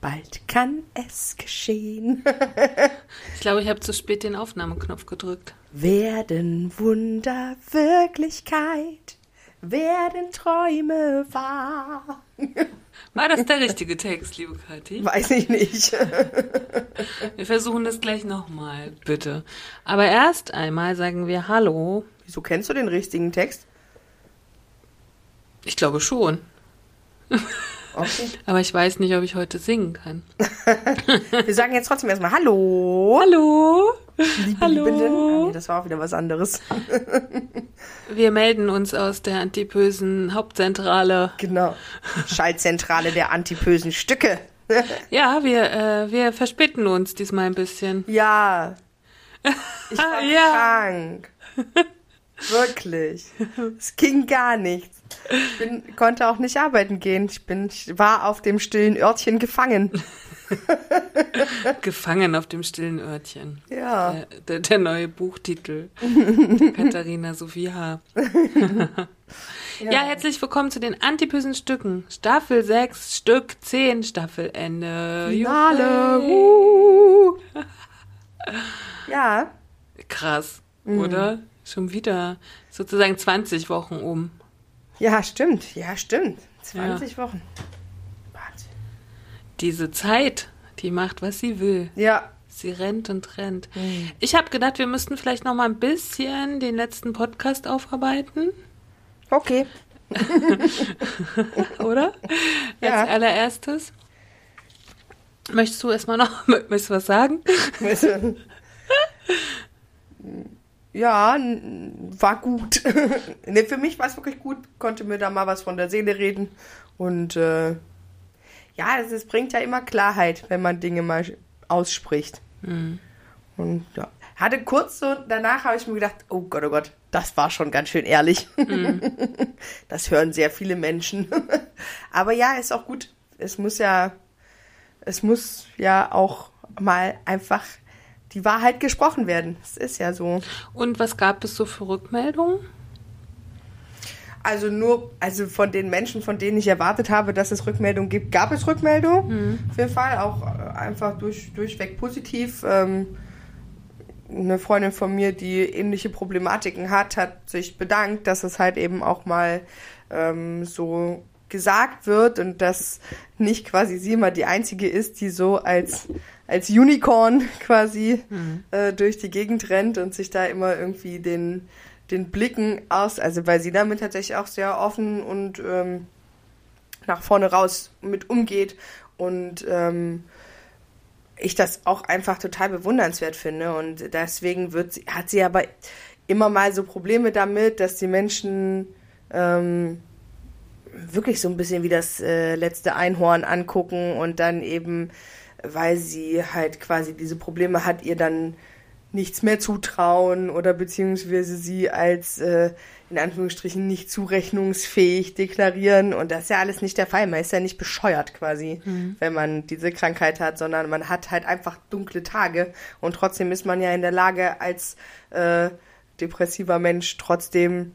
Bald kann es geschehen. Ich glaube, ich habe zu spät den Aufnahmeknopf gedrückt. Werden Wunder Wirklichkeit? Werden Träume wahr? War das der richtige Text, liebe Kathi? Weiß ich nicht. Wir versuchen das gleich nochmal, bitte. Aber erst einmal sagen wir Hallo. Wieso kennst du den richtigen Text? Ich glaube schon. Okay. Aber ich weiß nicht, ob ich heute singen kann. Wir sagen jetzt trotzdem erstmal Hallo. Hallo. Liebe Hallo. Liebenden. Ah, nee, das war auch wieder was anderes. Wir melden uns aus der antipösen Hauptzentrale. Genau. Schaltzentrale der antipösen Stücke. Ja, wir, äh, wir verspäten uns diesmal ein bisschen. Ja. Ich war Ja. krank. Wirklich. Es ging gar nichts. Ich bin, konnte auch nicht arbeiten gehen. Ich bin, ich war auf dem stillen Örtchen gefangen. Gefangen auf dem stillen Örtchen. Ja. Der, der, der neue Buchtitel. Katharina Sophie H. Ja. herzlich willkommen zu den antipösen Stücken. Staffel 6, Stück 10, Staffelende. Finale. Uh. Ja. Krass, oder? Schon wieder sozusagen 20 Wochen um. Ja, stimmt. Ja, stimmt. 20 Wochen. Wahnsinn. Diese Zeit, die macht, was sie will. Ja. Sie rennt und rennt. Ich habe gedacht, wir müssten vielleicht noch mal ein bisschen den letzten Podcast aufarbeiten, Okay. oder? Ja. Als allererstes. Möchtest du erstmal noch, möchtest du was sagen? Ja, war gut. ne, für mich war es wirklich gut, konnte mir da mal was von der Seele reden. Und äh, ja, es, es bringt ja immer Klarheit, wenn man Dinge mal ausspricht. Und ja, hatte kurz so, danach habe ich mir gedacht, oh Gott, oh Gott, das war schon ganz schön ehrlich. das hören sehr viele Menschen. Aber ja, ist auch gut. Es muss ja, es muss ja auch mal einfach die Wahrheit gesprochen werden. Es ist ja so. Und was gab es so für Rückmeldungen? Also nur, also von den Menschen, von denen ich erwartet habe, dass es Rückmeldungen gibt, gab es Rückmeldungen. Auf jeden Fall auch äh, einfach durch, durchweg positiv. Ähm, eine Freundin von mir, die ähnliche Problematiken hat, hat sich bedankt, dass es halt eben auch mal ähm, so gesagt wird und dass nicht quasi sie immer die einzige ist, die so als als Unicorn quasi äh, durch die Gegend rennt und sich da immer irgendwie den den Blicken aus, also weil sie damit tatsächlich auch sehr offen und ähm, nach vorne raus mit umgeht und ähm, ich das auch einfach total bewundernswert finde und deswegen wird sie, hat sie aber immer mal so Probleme damit, dass die Menschen ähm, wirklich so ein bisschen wie das äh, letzte Einhorn angucken und dann eben, weil sie halt quasi diese Probleme hat, ihr dann nichts mehr zutrauen oder beziehungsweise sie als äh, in Anführungsstrichen nicht zurechnungsfähig deklarieren. Und das ist ja alles nicht der Fall. Man ist ja nicht bescheuert quasi, wenn man diese Krankheit hat, sondern man hat halt einfach dunkle Tage. Und trotzdem ist man ja in der Lage als äh, depressiver Mensch trotzdem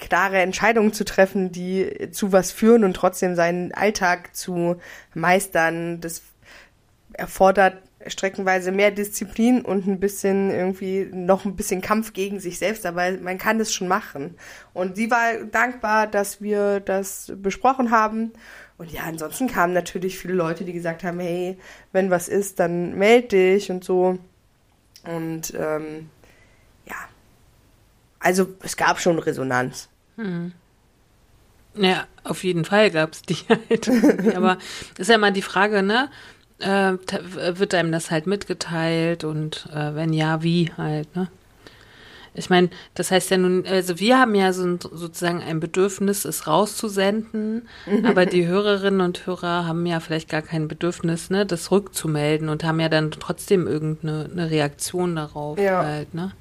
klare Entscheidungen zu treffen, die zu was führen und trotzdem seinen Alltag zu meistern. Das erfordert streckenweise mehr Disziplin und ein bisschen irgendwie noch ein bisschen Kampf gegen sich selbst, aber man kann es schon machen. Und sie war dankbar, dass wir das besprochen haben. Und ja, ansonsten kamen natürlich viele Leute, die gesagt haben, hey, wenn was ist, dann meld dich und so. Und ähm, ja, also es gab schon Resonanz. Ja, auf jeden Fall gab es die halt. Aber ist ja mal die Frage, ne? Äh, wird einem das halt mitgeteilt und äh, wenn ja, wie halt, ne? ich meine, das heißt ja nun, also wir haben ja so sozusagen ein Bedürfnis, es rauszusenden, aber die Hörerinnen und Hörer haben ja vielleicht gar kein Bedürfnis, ne, das rückzumelden und haben ja dann trotzdem irgendeine eine Reaktion darauf Ja. halt, ne?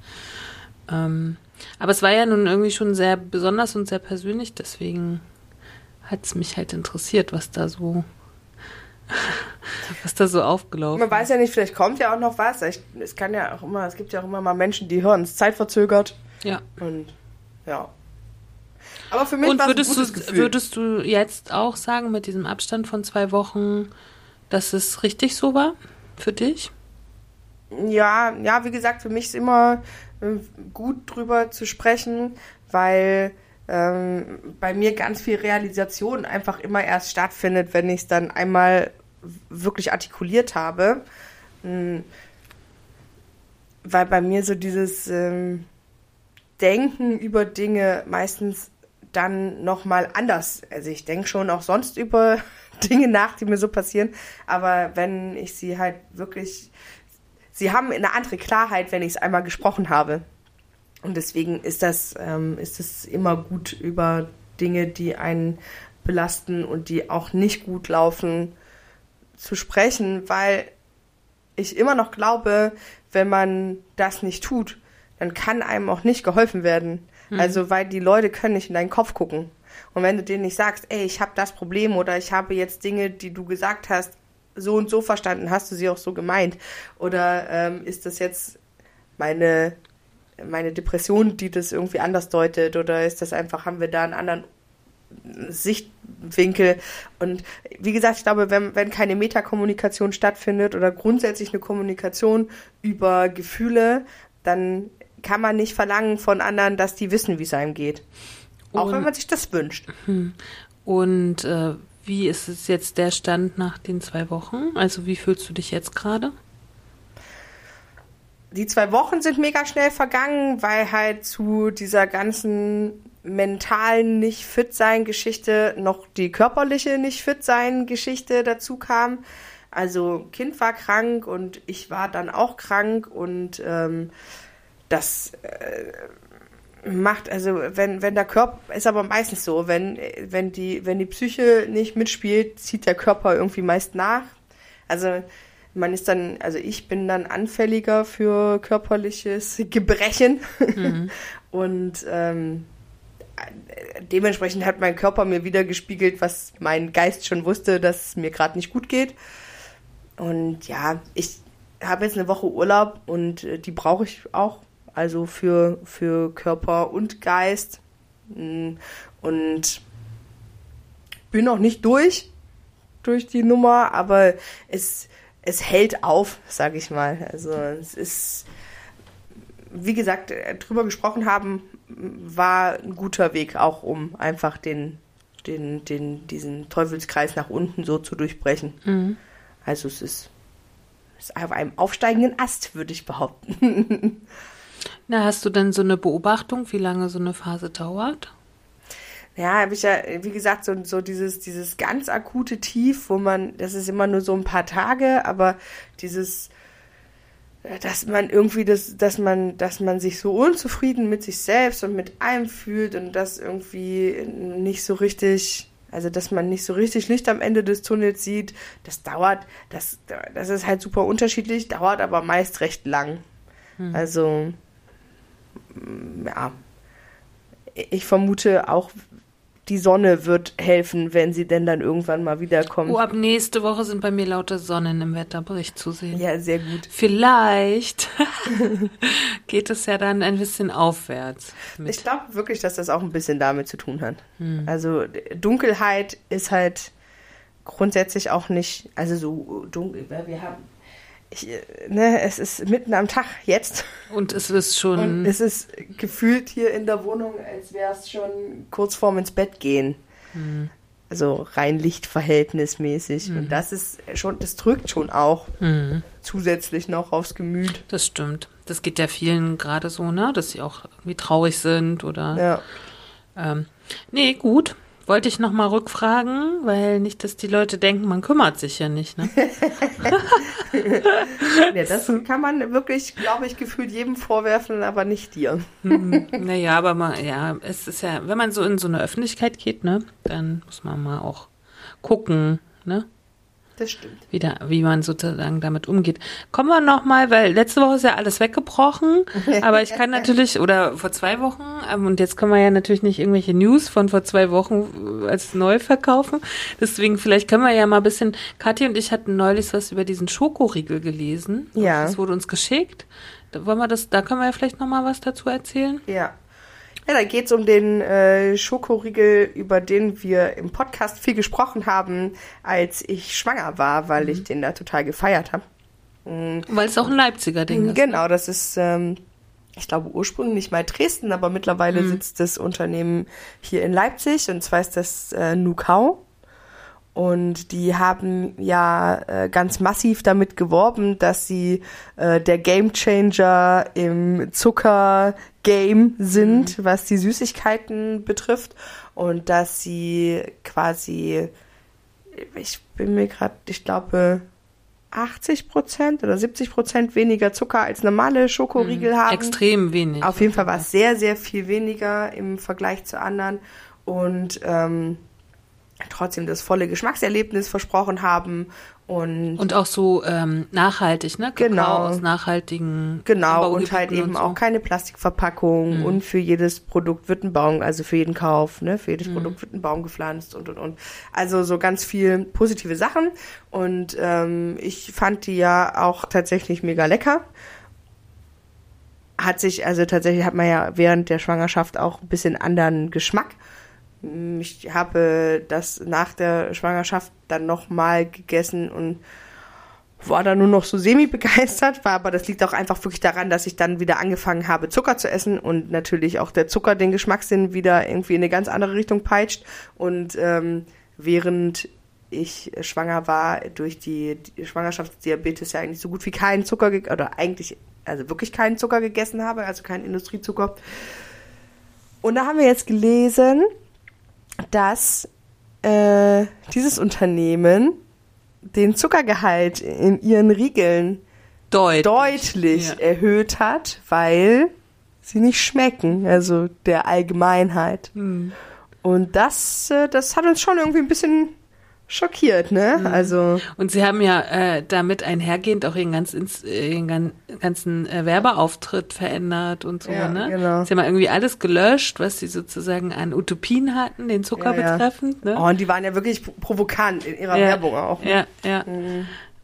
Ähm, aber es war ja nun irgendwie schon sehr besonders und sehr persönlich, deswegen hat es mich halt interessiert, was da so, was da so aufgelaufen Man weiß ja nicht, vielleicht kommt ja auch noch was. Ich, es kann ja auch immer, es gibt ja auch immer mal Menschen, die hören es zeitverzögert. Ja. Und ja. Aber für mich Und war es ein würdest gutes du, Gefühl. würdest du jetzt auch sagen, mit diesem Abstand von zwei Wochen, dass es richtig so war für dich? Ja, ja, wie gesagt, für mich ist immer gut drüber zu sprechen, weil ähm, bei mir ganz viel Realisation einfach immer erst stattfindet, wenn ich es dann einmal wirklich artikuliert habe. Mm, Weil bei mir so dieses ähm, Denken über Dinge meistens dann nochmal anders. Also ich denke schon auch sonst über Dinge nach, die mir so passieren, aber wenn ich sie halt wirklich sie haben eine andere Klarheit, wenn ich es einmal gesprochen habe. Und deswegen ist das, ähm, ist es immer gut, über Dinge, die einen belasten und die auch nicht gut laufen, zu sprechen, weil ich immer noch glaube, wenn man das nicht tut, dann kann einem auch nicht geholfen werden. Also, weil die Leute können nicht in deinen Kopf gucken. Und wenn du denen nicht sagst, ey, ich habe das Problem oder ich habe jetzt Dinge, die du gesagt hast, so und so verstanden, hast du sie auch so gemeint? Oder ähm, ist das jetzt meine, meine Depression, die das irgendwie anders deutet? Oder ist das einfach, haben wir da einen anderen Sichtwinkel? Und wie gesagt, ich glaube, wenn, wenn keine Metakommunikation stattfindet oder grundsätzlich eine Kommunikation über Gefühle, dann kann man nicht verlangen von anderen, dass die wissen, wie es einem geht. Auch Und- wenn man sich das wünscht. Und äh, wie ist es jetzt der Stand nach den zwei Wochen? Also wie fühlst du dich jetzt gerade? die zwei Wochen sind mega schnell vergangen, weil halt zu dieser ganzen mentalen nicht fit sein Geschichte noch die körperliche nicht fit sein Geschichte dazu kam. Also Kind war krank und ich war dann auch krank und ähm, das äh, macht also wenn wenn der Körper ist aber meistens so wenn wenn die wenn die Psyche nicht mitspielt zieht der Körper irgendwie meist nach also man ist dann, also ich bin dann anfälliger für körperliches Gebrechen. Und ähm, dementsprechend hat mein Körper mir wieder gespiegelt, was mein Geist schon wusste, dass es mir gerade nicht gut geht. Und ja, ich habe jetzt eine Woche Urlaub und äh, die brauche ich auch. Also für, für Körper und Geist. Mm, Und bin noch nicht durch, durch die Nummer, aber es, es hält auf, sage ich mal. Also es ist, wie gesagt, drüber gesprochen haben, war ein guter Weg, auch um einfach den, den, den, diesen Teufelskreis nach unten so zu durchbrechen. Also es ist, es ist auf einem aufsteigenden Ast, würde ich behaupten. Na, hast du denn so eine Beobachtung, wie lange so eine Phase dauert? Ja, habe ich ja, wie gesagt, so, so dieses, dieses ganz akute Tief, wo man, das ist immer nur so ein paar Tage, aber dieses, dass man irgendwie das, dass man, dass man sich so unzufrieden mit sich selbst und mit allem fühlt und das irgendwie nicht so richtig, also dass man nicht so richtig Licht am Ende des Tunnels sieht, das dauert, das, das ist halt super unterschiedlich, dauert aber meist recht lang. Also, mm, ja, ich vermute auch, die Sonne wird helfen, wenn sie denn dann irgendwann mal wiederkommt. Oh, ab nächste Woche sind bei mir lauter Sonnen im Wetterbericht zu sehen. Ja, sehr gut. Vielleicht geht es ja dann ein bisschen aufwärts. Mit. Ich glaube wirklich, dass das auch ein bisschen damit zu tun hat. Also d- Dunkelheit ist halt grundsätzlich auch nicht, also so dunkel, wir haben, ich, äh, ne, es ist mitten am Tag jetzt Und es ist und schon, es ist gefühlt hier in der Wohnung, als wäre es schon kurz vorm ins Bett gehen. Also rein lichtverhältnismäßig. Und das ist schon, das drückt schon auch Mhm. zusätzlich noch aufs Gemüt. das stimmt. Das geht ja vielen gerade so, ne, dass sie auch irgendwie traurig sind oder. Ja. Ähm, nee, gut. Wollte ich noch mal rückfragen, weil nicht, dass die Leute denken, man kümmert sich ja nicht. Ne? ja, das kann man wirklich, glaube ich, gefühlt jedem vorwerfen, aber nicht dir. hm, naja, aber mal, ja, es ist ja, wenn man so in so eine Öffentlichkeit geht, ne, dann muss man mal auch gucken, ne? Das stimmt. Wie, da, wie man sozusagen damit umgeht. Kommen wir nochmal, weil letzte Woche ist ja alles weggebrochen, aber ich kann natürlich, oder vor zwei Wochen, ähm, und jetzt können wir ja natürlich nicht irgendwelche News von vor zwei Wochen äh, als neu verkaufen. Deswegen, vielleicht können wir ja mal ein bisschen, Kathi und ich hatten neulich was über diesen Schokoriegel gelesen. Ja. Das wurde uns geschickt. Da wollen wir das, da können wir ja vielleicht nochmal was dazu erzählen. Ja. Ja, da geht's um den äh, Schokoriegel, über den wir im Podcast viel gesprochen haben, als ich schwanger war, weil ich den da total gefeiert habe. Weil es auch ein Leipziger Ding ist. Genau, das ist, ähm, ich glaube, ursprünglich mal Dresden, aber mittlerweile sitzt das Unternehmen hier in Leipzig und zwar ist das äh, Nukau. Und die haben ja äh, ganz massiv damit geworben, dass sie äh, der Gamechanger im Zucker-Game sind, was die Süßigkeiten betrifft. Und dass sie quasi, ich bin mir gerade, ich glaube, 80 Prozent oder 70 Prozent weniger Zucker als normale Schokoriegel haben. Extrem wenig. Auf jeden Fall war es sehr, sehr viel weniger im Vergleich zu anderen und ähm, trotzdem das volle Geschmackserlebnis versprochen haben und, Und auch so ähm, nachhaltig, ne? Kakao Genau. aus nachhaltigen genau und halt eben und so. auch keine Plastikverpackung und für jedes Produkt wird ein Baum, also für jeden Kauf, ne, für jedes Produkt wird ein Baum gepflanzt und und und. Also so ganz viel positive Sachen und ähm, ich fand die ja auch tatsächlich mega lecker. Hat sich, also tatsächlich hat man ja während der Schwangerschaft auch ein bisschen anderen Geschmack. Ich habe das nach der Schwangerschaft dann nochmal gegessen und war da nur noch so semi begeistert, war aber das liegt auch einfach wirklich daran, dass ich dann wieder angefangen habe Zucker zu essen und natürlich auch der Zucker den Geschmackssinn wieder irgendwie in eine ganz andere Richtung peitscht und ähm, während ich schwanger war durch die, die Schwangerschaftsdiabetes ja eigentlich so gut wie keinen Zucker oder eigentlich also wirklich keinen Zucker gegessen habe, also keinen Industriezucker. Und da haben wir jetzt gelesen, dass äh, dieses Unternehmen den Zuckergehalt in ihren Riegeln Deutlich. deutlich Ja. erhöht hat, weil sie nicht schmecken, also der Allgemeinheit. Hm. Und das, äh, das hat uns schon irgendwie ein bisschen schockiert, ne? Hm. Also Und sie haben ja äh, damit einhergehend auch ihren, ganz, ins- äh, ihren gan- ganzen äh, Werbeauftritt verändert und so, Ja, ne? genau. Sie haben ja irgendwie alles gelöscht, was sie sozusagen an Utopien hatten, den Zucker Ja, betreffend, ne? oh, und die waren ja wirklich provokant in ihrer Werbung auch. ne? Ja, ja.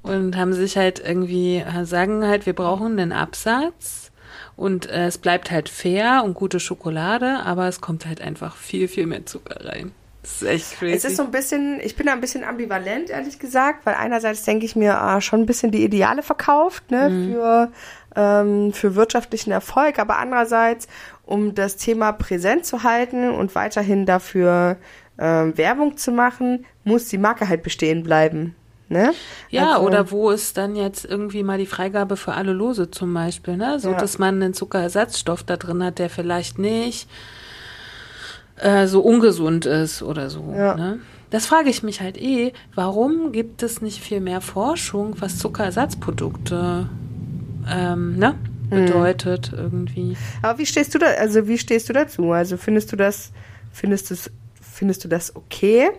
Und haben sich halt irgendwie, äh, sagen halt, wir brauchen einen Absatz und äh, es bleibt halt fair und gute Schokolade, aber es kommt halt einfach viel, viel mehr Zucker rein. Das ist echt crazy. Es ist so ein bisschen, ich bin da ein bisschen ambivalent, ehrlich gesagt, weil einerseits denke ich mir, ah, schon ein bisschen die Ideale verkauft, ne, für, ähm, für wirtschaftlichen Erfolg, aber andererseits, um das Thema präsent zu halten und weiterhin dafür ähm, Werbung zu machen, muss die Marke halt bestehen bleiben. Ne? Ja, Also- oder wo ist dann jetzt irgendwie mal die Freigabe für alle Lose zum Beispiel, ne? So, Ja. dass man einen Zuckerersatzstoff da drin hat, der vielleicht nicht äh, so ungesund ist oder so, Ja. ne? Das frage ich mich halt eh, warum gibt es nicht viel mehr Forschung, was Zuckerersatzprodukte ähm, ne, Mhm. bedeutet irgendwie? Aber wie stehst du da, also wie stehst du dazu? Also findest du das, findest du findest du das okay,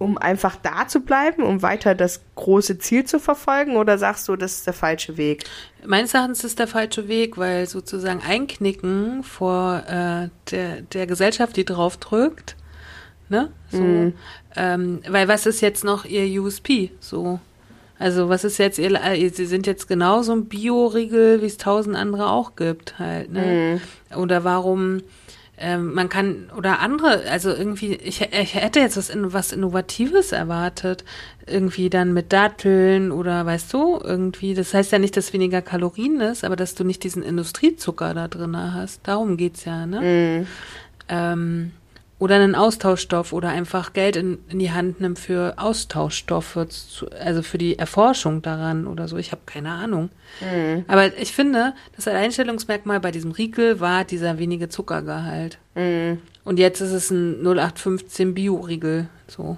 um einfach da zu bleiben, um weiter das große Ziel zu verfolgen, oder sagst du, das ist der falsche Weg? Meines Erachtens ist der falsche Weg, weil sozusagen Einknicken vor äh, der, der Gesellschaft, die drauf drückt, ne? So, ähm, weil was ist jetzt noch ihr USP? So, also was ist jetzt ihr, äh, sie sind jetzt genauso ein Bio-Riegel, wie es tausend andere auch gibt, halt, ne? Oder warum? Ähm, man kann oder andere, also irgendwie, ich, ich hätte jetzt was, was Innovatives erwartet, irgendwie dann mit Datteln oder weißt du, irgendwie, das heißt ja nicht, dass weniger Kalorien ist, aber dass du nicht diesen Industriezucker da drin hast. Darum geht's ja, ne? Ähm, oder einen Austauschstoff oder einfach Geld in, in die Hand nimmt für Austauschstoffe, zu, also für die Erforschung daran oder so. Ich habe keine Ahnung. Mhm. Aber ich finde, das Alleinstellungsmerkmal bei diesem Riegel war dieser wenige Zuckergehalt. Mhm. Und jetzt ist es ein 0815 Bio-Riegel. So.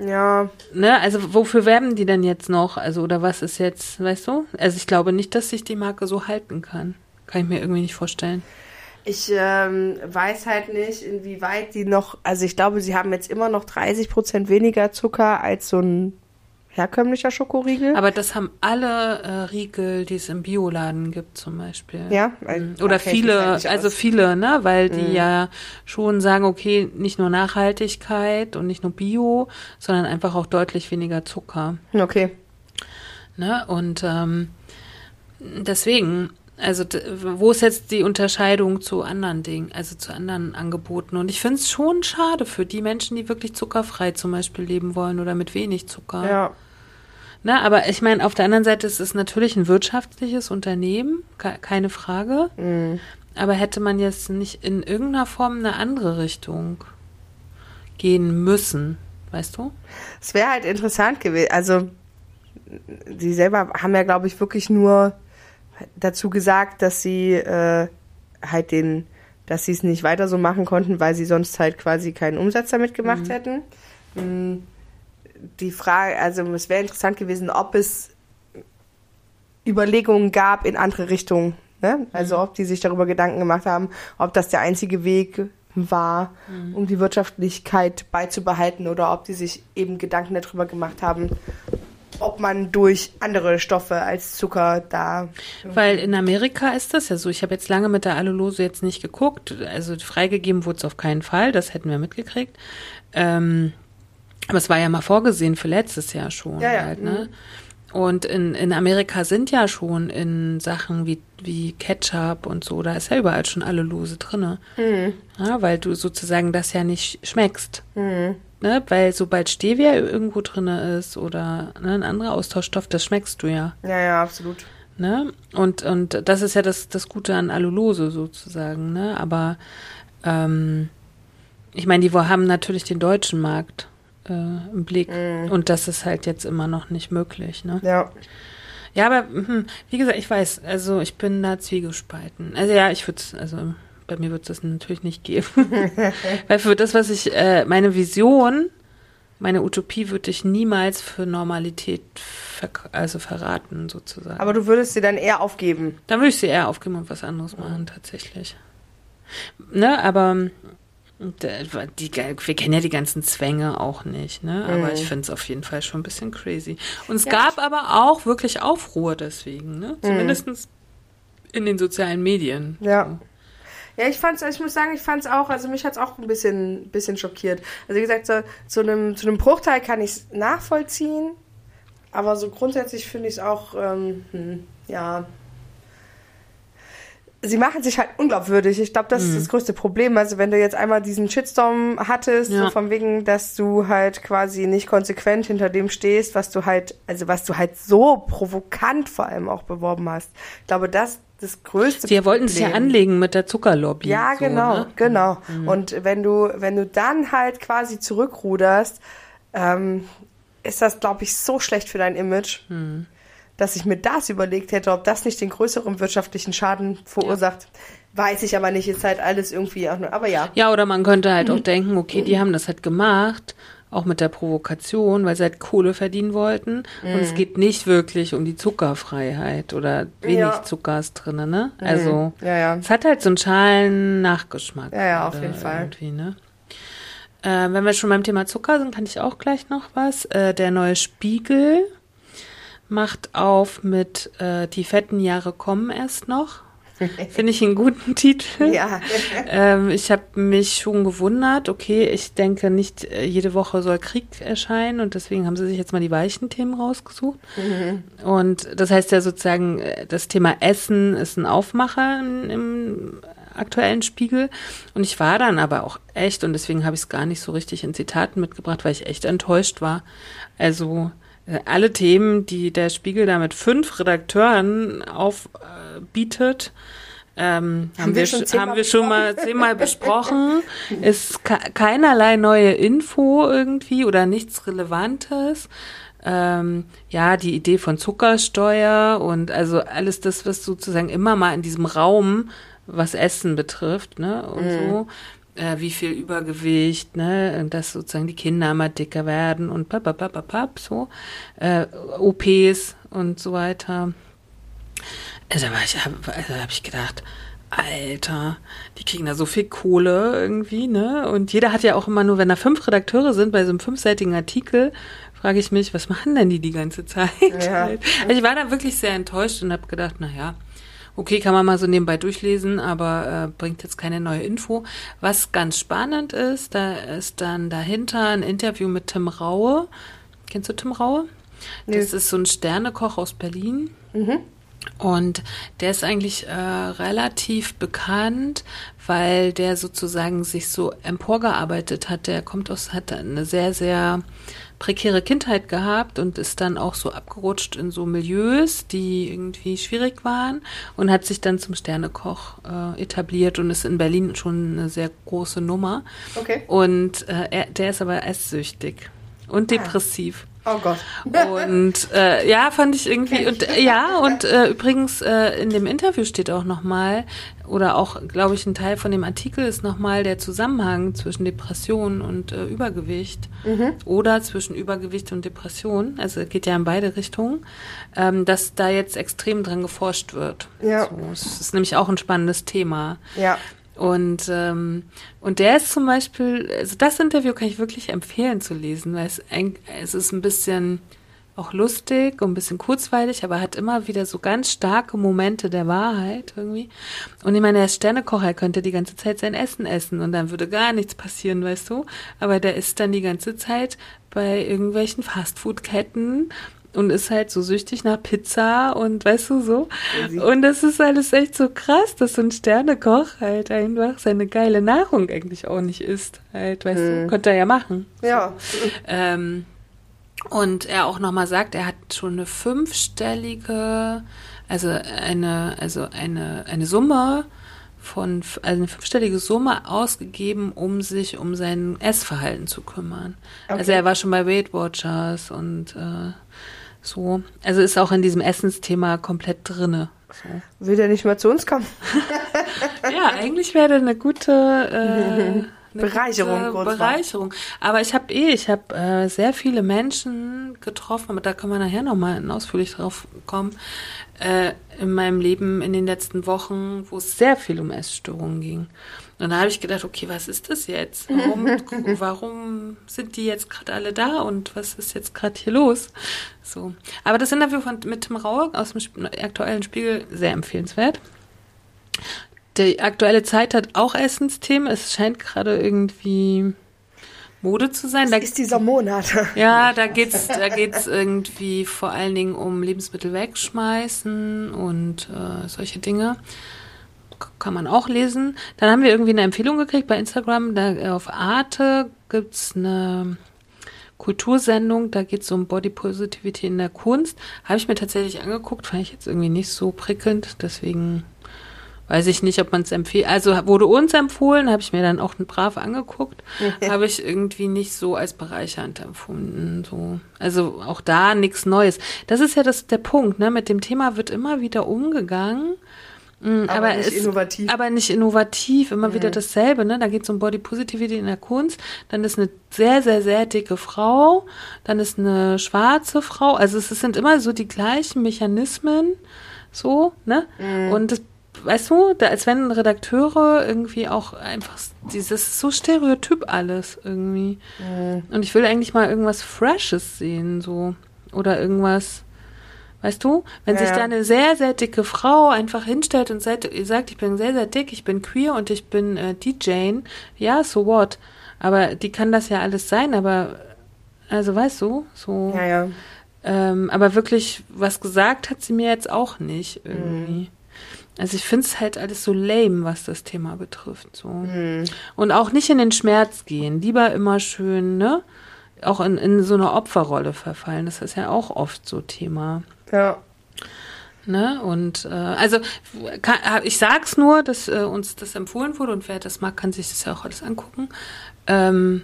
Ja. Ne, also wofür werben die denn jetzt noch? Also, oder was ist jetzt, weißt du? Also ich glaube nicht, dass sich die Marke so halten kann. Kann ich mir irgendwie nicht vorstellen. Ich ähm, weiß halt nicht, inwieweit die noch, also ich glaube, sie haben jetzt immer noch 30 Prozent weniger Zucker als so ein herkömmlicher Schokoriegel. Aber das haben alle äh, Riegel, die es im Bioladen gibt, zum Beispiel. Ja, mhm. oder viele, halt also viele, ne, weil die mhm. ja schon sagen, okay, nicht nur Nachhaltigkeit und nicht nur Bio, sondern einfach auch deutlich weniger Zucker. Okay. Ne, und ähm, deswegen, also wo ist jetzt die Unterscheidung zu anderen Dingen, also zu anderen Angeboten? Und ich finde es schon schade für die Menschen, die wirklich zuckerfrei zum Beispiel leben wollen oder mit wenig Zucker. Ja. Na, aber ich meine, auf der anderen Seite ist es natürlich ein wirtschaftliches Unternehmen, keine Frage. Mhm. Aber hätte man jetzt nicht in irgendeiner Form eine andere Richtung gehen müssen, weißt du? Es wäre halt interessant gewesen. Also, die selber haben ja, glaube ich, wirklich nur dazu gesagt, dass sie äh, halt den, dass sie es nicht weiter so machen konnten, weil sie sonst halt quasi keinen Umsatz damit gemacht mhm. hätten. Mhm. Die Frage, also es wäre interessant gewesen, ob es Überlegungen gab in andere Richtungen. Ne? Also mhm. ob die sich darüber Gedanken gemacht haben, ob das der einzige Weg war, mhm. um die Wirtschaftlichkeit beizubehalten oder ob die sich eben Gedanken darüber gemacht haben, ob man durch andere Stoffe als Zucker da. Weil in Amerika ist das ja so. Ich habe jetzt lange mit der Allulose jetzt nicht geguckt. Also freigegeben wurde es auf keinen Fall. Das hätten wir mitgekriegt. Ähm, aber es war ja mal vorgesehen für letztes Jahr schon. Ja, ja. Halt, ne? Und in, in Amerika sind ja schon in Sachen wie, wie Ketchup und so, da ist ja überall schon Allulose drinne. Mhm. Ja, weil du sozusagen das ja nicht schmeckst. Mhm ne? Weil sobald Stevia irgendwo drin ist oder ne, ein anderer Austauschstoff, das schmeckst du ja. Ja, ja, absolut. Ne? Und, und das ist ja das, das Gute an Allulose sozusagen, ne? Aber ähm, ich meine, die haben natürlich den deutschen Markt äh, im Blick. Mm. Und das ist halt jetzt immer noch nicht möglich, ne? Ja. Ja, aber hm, wie gesagt, ich weiß, also ich bin da zwiegespalten. Also ja, ich würde also bei mir wird es das natürlich nicht geben. Weil für das, was ich, äh, meine Vision, meine Utopie würde ich niemals für Normalität ver also verraten, sozusagen. Aber du würdest sie dann eher aufgeben? Dann würde ich sie eher aufgeben und was anderes machen, tatsächlich. Ne, aber die, wir kennen ja die ganzen Zwänge auch nicht, ne? Aber mm. ich finde es auf jeden Fall schon ein bisschen crazy. Und es ja. gab aber auch wirklich Aufruhr deswegen, ne? Mhm. Zumindest mm. in den sozialen Medien. Ja. Ja, ich fand's, ich muss sagen, ich fand's auch, also mich hat's auch ein bisschen, bisschen schockiert. Also wie gesagt, so, zu einem, zu einem Bruchteil kann ich's nachvollziehen, aber so grundsätzlich finde ich es auch, ähm, hm, ja, sie machen sich halt unglaubwürdig. Ich glaube, das mhm. ist das größte Problem. Also wenn du jetzt einmal diesen Shitstorm hattest, ja. so von wegen, dass du halt quasi nicht konsequent hinter dem stehst, was du halt, also was du halt so provokant vor allem auch beworben hast. Ich glaube, das das größte Sie wollten es ja anlegen mit der Zuckerlobby. Ja, so, genau, ne? genau. Mhm. Und wenn du, wenn du dann halt quasi zurückruderst, ähm, ist das, glaube ich, so schlecht für dein Image, mhm. Dass ich mir das überlegt hätte, ob das nicht den größeren wirtschaftlichen Schaden verursacht. Ja. Weiß ich aber nicht, ist halt alles irgendwie, aber ja. Ja, oder man könnte halt mhm. auch denken, okay, die haben das halt gemacht auch mit der Provokation, weil sie halt Kohle verdienen wollten. Mhm. Und es mhm. geht nicht wirklich um die Zuckerfreiheit oder wenig ja. Zucker ist drin, ne? Mhm. Also ja, ja. es hat halt so einen schalen Nachgeschmack. Ja, ja, auf jeden Fall. Ne? Äh, wenn wir schon beim Thema Zucker sind, kann ich auch gleich noch was. Äh, der neue Spiegel macht auf mit äh, Die fetten Jahre kommen erst noch. Finde ich einen guten Titel. Ja. ähm, ich habe mich schon gewundert, okay, ich denke nicht äh, jede Woche soll Krieg erscheinen und deswegen haben sie sich jetzt mal die weichen Themen rausgesucht. Mhm. Und das heißt ja sozusagen, äh, das Thema Essen ist ein Aufmacher im, im aktuellen Spiegel. Und ich war dann aber auch echt, und deswegen habe ich es gar nicht so richtig in Zitaten mitgebracht, weil ich echt enttäuscht war. Also alle Themen, die der Spiegel da mit fünf Redakteuren aufbietet, Ähm, haben, wir, schon, haben wir schon mal zehnmal besprochen. Ist keinerlei neue Info irgendwie oder nichts Relevantes. Ähm, ja, die Idee von Zuckersteuer und also alles das, was sozusagen immer mal in diesem Raum, was Essen betrifft, ne, und mhm. so, äh, wie viel Übergewicht, ne, dass sozusagen die Kinder immer dicker werden und papapapapap, so, äh, OPs und so weiter. Also, ich habe also hab ich gedacht, Alter, die kriegen da so viel Kohle irgendwie, ne? Und jeder hat ja auch immer nur, wenn da fünf Redakteure sind bei so einem fünfseitigen Artikel, frage ich mich, was machen denn die die ganze Zeit? Ja. Also ich war da wirklich sehr enttäuscht und habe gedacht, na ja, okay, kann man mal so nebenbei durchlesen, aber äh, bringt jetzt keine neue Info. Was ganz spannend ist, da ist dann dahinter ein Interview mit Tim Raue. Kennst du Tim Raue? Nee. Das ist so ein Sternekoch aus Berlin. Mhm. Und der ist eigentlich äh, relativ bekannt, weil der sozusagen sich so emporgearbeitet hat. Der kommt aus, hat eine sehr, sehr prekäre Kindheit gehabt und ist dann auch so abgerutscht in so Milieus, die irgendwie schwierig waren und hat sich dann zum Sternekoch äh, etabliert und ist in Berlin schon eine sehr große Nummer. Okay. Und äh, er, der ist aber esssüchtig und ah. Oh Gott. Und äh, ja, fand ich irgendwie und äh, ja und äh, übrigens äh, in dem Interview steht auch nochmal oder auch glaube ich ein Teil von dem Artikel ist nochmal der Zusammenhang zwischen Depression und äh, Übergewicht mhm. oder zwischen Übergewicht und Depression. Also geht ja in beide Richtungen, ähm, dass da jetzt extrem dran geforscht wird. Ja. So, es ist nämlich auch ein spannendes Thema. Ja. Und, ähm, und der ist zum Beispiel, also das Interview kann ich wirklich empfehlen zu lesen, weil es, es ist ein bisschen auch lustig und ein bisschen kurzweilig, aber hat immer wieder so ganz starke Momente der Wahrheit irgendwie. Und ich meine, er ist Sternekocher, er könnte die ganze Zeit sein Essen essen und dann würde gar nichts passieren, weißt du? Aber der ist dann die ganze Zeit bei irgendwelchen Fastfood-Ketten und ist halt so süchtig nach Pizza und weißt du so. Und das ist alles echt so krass, dass so ein Sternekoch halt einfach seine geile Nahrung eigentlich auch nicht isst. Halt, weißt hm. du, könnte er ja machen. Ja. So. Ähm, und er auch nochmal sagt, er hat schon eine fünfstellige, also eine, also eine, eine Summe von, also eine fünfstellige Summe ausgegeben, um sich um sein Essverhalten zu kümmern. Okay. Also er war schon bei Weight Watchers und äh, so, also ist auch in diesem Essensthema komplett drinne. So. Will der nicht mal zu uns kommen? ja, eigentlich wäre das eine gute äh, Bereicherung. Gute Bereicherung. Aber ich habe eh, ich habe äh, sehr viele Menschen getroffen, aber da können wir nachher nochmal ausführlich drauf kommen, äh, in meinem Leben in den letzten Wochen, wo es sehr viel um Essstörungen ging. Und da habe ich gedacht, okay, was ist das jetzt? Warum, warum sind die jetzt gerade alle da und was ist jetzt gerade hier los? So. Aber das Interview von, mit Tim Rauer aus dem aktuellen Spiegel sehr empfehlenswert. Die aktuelle Zeit hat auch Essensthemen. Es scheint gerade irgendwie Mode zu sein. Das da ist dieser Monat. Ja, da geht's, da geht's irgendwie vor allen Dingen um Lebensmittel wegschmeißen und äh, solche Dinge. Kann man auch lesen. Dann haben wir irgendwie eine Empfehlung gekriegt bei Instagram. Da äh, auf Arte gibt's eine Kultursendung, da geht es um Body Positivity in der Kunst. Habe ich mir tatsächlich angeguckt, fand ich jetzt irgendwie nicht so prickelnd, deswegen weiß ich nicht, ob man es empfiehlt. Also wurde uns empfohlen, habe ich mir dann auch brav angeguckt, habe ich irgendwie nicht so als bereichernd empfunden. So. Also auch da nichts Neues. Das ist ja das, der Punkt, ne? Mit dem Thema wird immer wieder umgegangen. Mm, aber, aber, nicht es, innovativ. Aber nicht innovativ, immer mhm. wieder dasselbe. Ne? Da geht es um Body Positivity in der Kunst. Dann ist eine sehr, sehr, sehr dicke Frau. Dann ist eine schwarze Frau. Also es, es sind immer so die gleichen Mechanismen. So, ne? Mhm. Und das weißt du, da, als wenn Redakteure irgendwie auch einfach dieses so Stereotyp alles irgendwie. Mhm. Und ich will eigentlich mal irgendwas Freshes sehen, so. Oder irgendwas, weißt du, wenn ja. sich da eine sehr, sehr dicke Frau einfach hinstellt und sagt, ich bin sehr, sehr dick, ich bin queer und ich bin äh, DJ, ja, so what? Aber die kann das ja alles sein, aber, also weißt du, so. Ja, ja. Ähm, aber wirklich, was gesagt hat sie mir jetzt auch nicht irgendwie. Mhm. Also ich finde es halt alles so lame, was das Thema betrifft. So. Mhm. Und auch nicht in den Schmerz gehen. Lieber immer schön, ne? Auch in, in so eine Opferrolle verfallen. Das ist ja auch oft so Thema. Ja. Ne? Und äh, also kann, ich sag's nur, dass äh, uns das empfohlen wurde und wer das mag, kann sich das ja auch alles angucken. Ähm,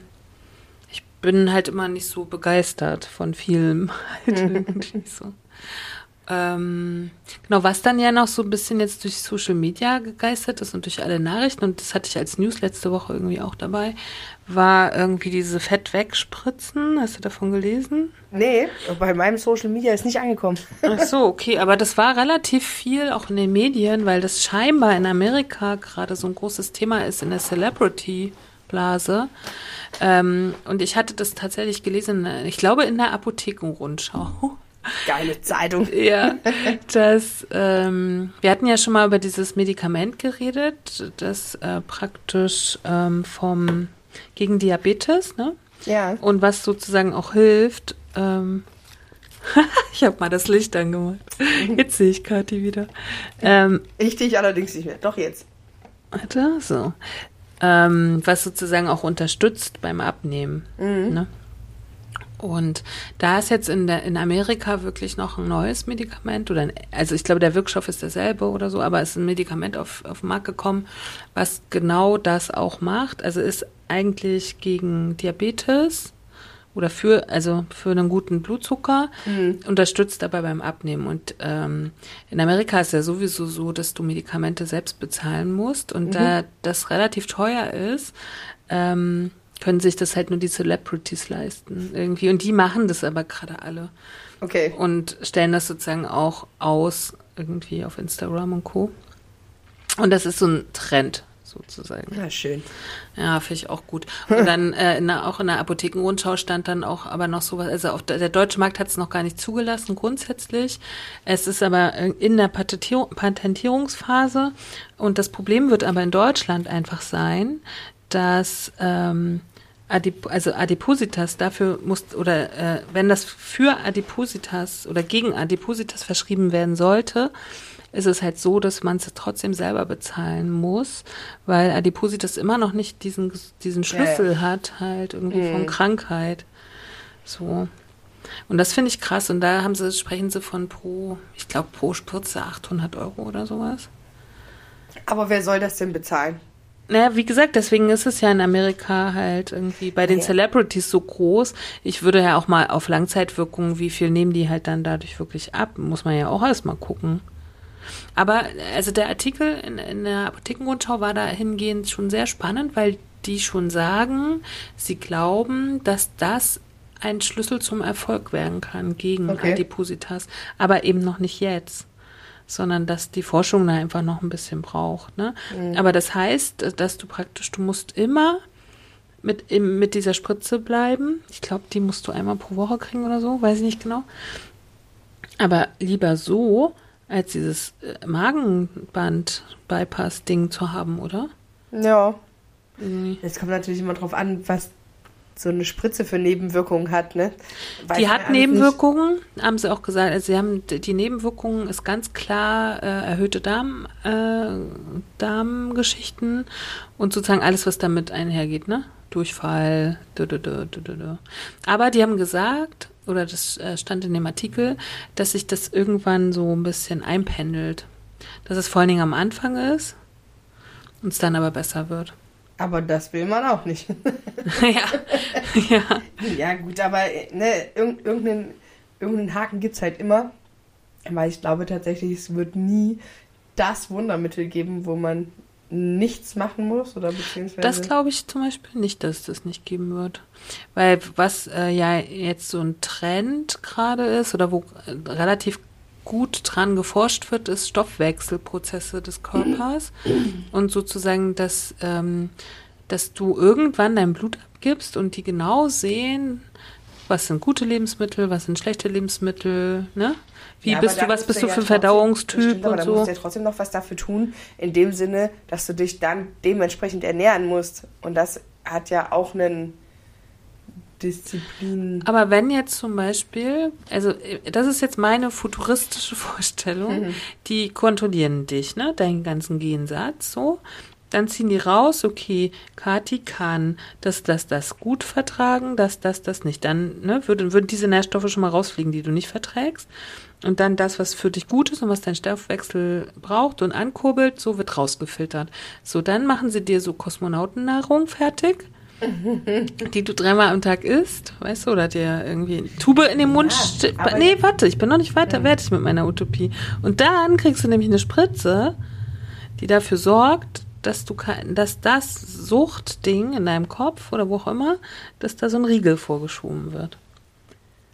ich bin halt immer nicht so begeistert von Filmen. Halt irgendwie so. Ähm, genau, was dann ja noch so ein bisschen jetzt durch Social Media gegeistert ist und durch alle Nachrichten, und das hatte ich als News letzte Woche irgendwie auch dabei, war irgendwie diese Fett wegspritzen. Hast du davon gelesen? Nee, bei meinem Social Media ist nicht angekommen. Ach so, okay, aber das war relativ viel auch in den Medien, weil das scheinbar in Amerika gerade so ein großes Thema ist in der Celebrity-Blase. Ähm, und ich hatte das tatsächlich gelesen, ich glaube in der Apothekenrundschau. Geile Zeitung. Ja, das, ähm, wir hatten ja schon mal über dieses Medikament geredet, das äh, praktisch ähm, vom gegen Diabetes, ne? Ja. Und was sozusagen auch hilft. Ähm, ich habe mal das Licht angemacht. Jetzt sehe ich Kathi wieder. Ähm, ich dich allerdings nicht mehr. Doch jetzt. Warte, so. Ähm, was sozusagen auch unterstützt beim Abnehmen. Mhm. Ne? Und da ist jetzt in, der, in Amerika wirklich noch ein neues Medikament oder also ich glaube, der Wirkstoff ist derselbe oder so, aber es ist ein Medikament auf, auf den Markt gekommen, was genau das auch macht. Also ist eigentlich gegen Diabetes oder für, also für einen guten Blutzucker, mhm. unterstützt dabei beim Abnehmen. Und ähm, in Amerika ist ja sowieso so, dass du Medikamente selbst bezahlen musst. Und mhm. da das relativ teuer ist, ähm, können sich das halt nur die Celebrities leisten irgendwie. Und die machen das aber gerade alle. Okay. Und stellen das sozusagen auch aus irgendwie auf Instagram und Co. Und das ist so ein Trend sozusagen. Ja, schön. Ja, finde ich auch gut. Und dann äh, in der, auch in der Apothekenrundschau stand dann auch aber noch sowas, also auch der, der deutsche Markt hat es noch gar nicht zugelassen grundsätzlich. Es ist aber in der Patentierungsphase und das Problem wird aber in Deutschland einfach sein, dass ähm, Adip also Adipositas dafür muss oder äh, wenn das für Adipositas oder gegen Adipositas verschrieben werden sollte, ist es halt so, dass man es trotzdem selber bezahlen muss, weil Adipositas immer noch nicht diesen diesen Schlüssel ja. hat halt irgendwie mhm. von Krankheit. So. Und das finde ich krass. Und da haben sie, sprechen sie von pro, ich glaube, pro Spritze 800 Euro oder sowas. Aber wer soll das denn bezahlen? Naja, wie gesagt, deswegen ist es ja in Amerika halt irgendwie bei den ja. Celebrities so groß. Ich würde ja auch mal auf Langzeitwirkungen, wie viel nehmen die halt dann dadurch wirklich ab, muss man ja auch erstmal gucken. Aber also der Artikel in, in der Apothekenrundschau war dahingehend schon sehr spannend, weil die schon sagen, sie glauben, dass das ein Schlüssel zum Erfolg werden kann gegen okay. Adipositas, aber eben noch nicht jetzt sondern dass die Forschung da einfach noch ein bisschen braucht. Ne? Mhm. Aber das heißt, dass du praktisch, du musst immer mit, im, mit dieser Spritze bleiben. Ich glaube, die musst du einmal pro Woche kriegen oder so, weiß ich nicht genau. Aber lieber so, als dieses äh, Magenband-Bypass-Ding zu haben, oder? Ja. Mhm. Es kommt natürlich immer drauf an, was so eine Spritze für Nebenwirkungen hat, ne? Weiß die hat Nebenwirkungen, nicht. haben sie auch gesagt. Also sie haben die Nebenwirkungen ist ganz klar äh, erhöhte Darm, äh, Darmgeschichten und sozusagen alles, was damit einhergeht, ne? Durchfall. Dö, dö, dö, Aber die haben gesagt, oder das äh, stand in dem Artikel, dass sich das irgendwann so ein bisschen einpendelt. Dass es vor allen Dingen am Anfang ist und es dann aber besser wird. Aber das will man auch nicht. ja. ja. Ja, gut, aber ne, irgendeinen, irgendeinen Haken gibt es halt immer. Weil ich glaube tatsächlich, es wird nie das Wundermittel geben, wo man nichts machen muss oder beziehungsweise. Das glaube ich zum Beispiel nicht, dass es das nicht geben wird. Weil was äh, ja jetzt so ein Trend gerade ist oder wo äh, relativ gut dran geforscht wird, ist Stoffwechselprozesse des Körpers und sozusagen, dass, ähm, dass du irgendwann dein Blut abgibst und die genau sehen, was sind gute Lebensmittel, was sind schlechte Lebensmittel, ne? Wie ja, bist du, was bist du für ja Verdauungstyp stimmt, und aber so? Du musst ja trotzdem noch was dafür tun, in dem Sinne, dass du dich dann dementsprechend ernähren musst. Und das hat ja auch einen Disziplin. Aber wenn jetzt zum Beispiel, also das ist jetzt meine futuristische Vorstellung, mhm. die kontrollieren dich, ne, deinen ganzen Gensatz so. dann ziehen die raus, okay, Kati kann das, das, das gut vertragen, das, das, das nicht. Dann ne, würden, würden diese Nährstoffe schon mal rausfliegen, die du nicht verträgst. Und dann das, was für dich gut ist und was dein Stoffwechsel braucht und ankurbelt, so wird rausgefiltert. So, dann machen sie dir so Kosmonautennahrung fertig, die du dreimal am Tag isst, weißt du, oder dir irgendwie eine Tube in den Mund. Ja, st- aber- nee, warte, ich bin noch nicht weiter fertig mit meiner Utopie. Und dann kriegst du nämlich eine Spritze, die dafür sorgt, dass du dass das Suchtding in deinem Kopf oder wo auch immer, dass da so ein Riegel vorgeschoben wird.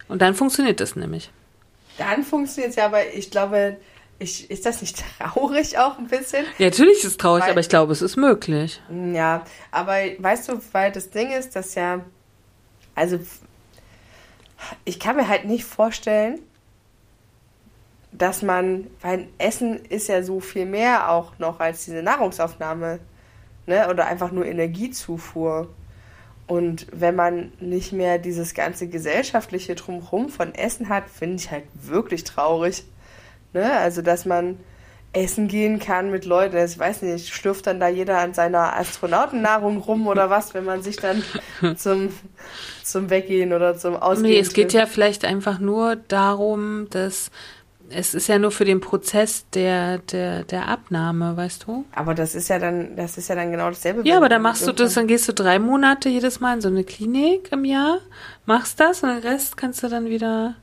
Und dann funktioniert das nämlich. Dann funktioniert es ja, aber ich glaube, ich, ist das nicht traurig auch ein bisschen? Ja, natürlich ist es traurig, Weil- aber ich glaube, es ist möglich. Ja, aber weißt du, weil das Ding ist, dass ja, also ich kann mir halt nicht vorstellen, dass man, weil Essen ist ja so viel mehr auch noch als diese Nahrungsaufnahme, ne, oder einfach nur Energiezufuhr. Und wenn man nicht mehr dieses ganze gesellschaftliche Drumherum von Essen hat, finde ich halt wirklich traurig. Ne? Also, dass man essen gehen kann mit Leuten, ich weiß nicht, schlürft dann da jeder an seiner Astronautennahrung rum oder was, wenn man sich dann zum, zum Weggehen oder zum Ausgehen Nee, es geht ja vielleicht einfach nur darum, dass es ist ja nur für den Prozess der, der, der Abnahme, weißt du? Aber das ist ja dann, das ist ja dann genau dasselbe. Ja, aber dann machst du das, dann gehst du drei Monate jedes Mal in so eine Klinik im Jahr, machst das und den Rest kannst du dann wieder.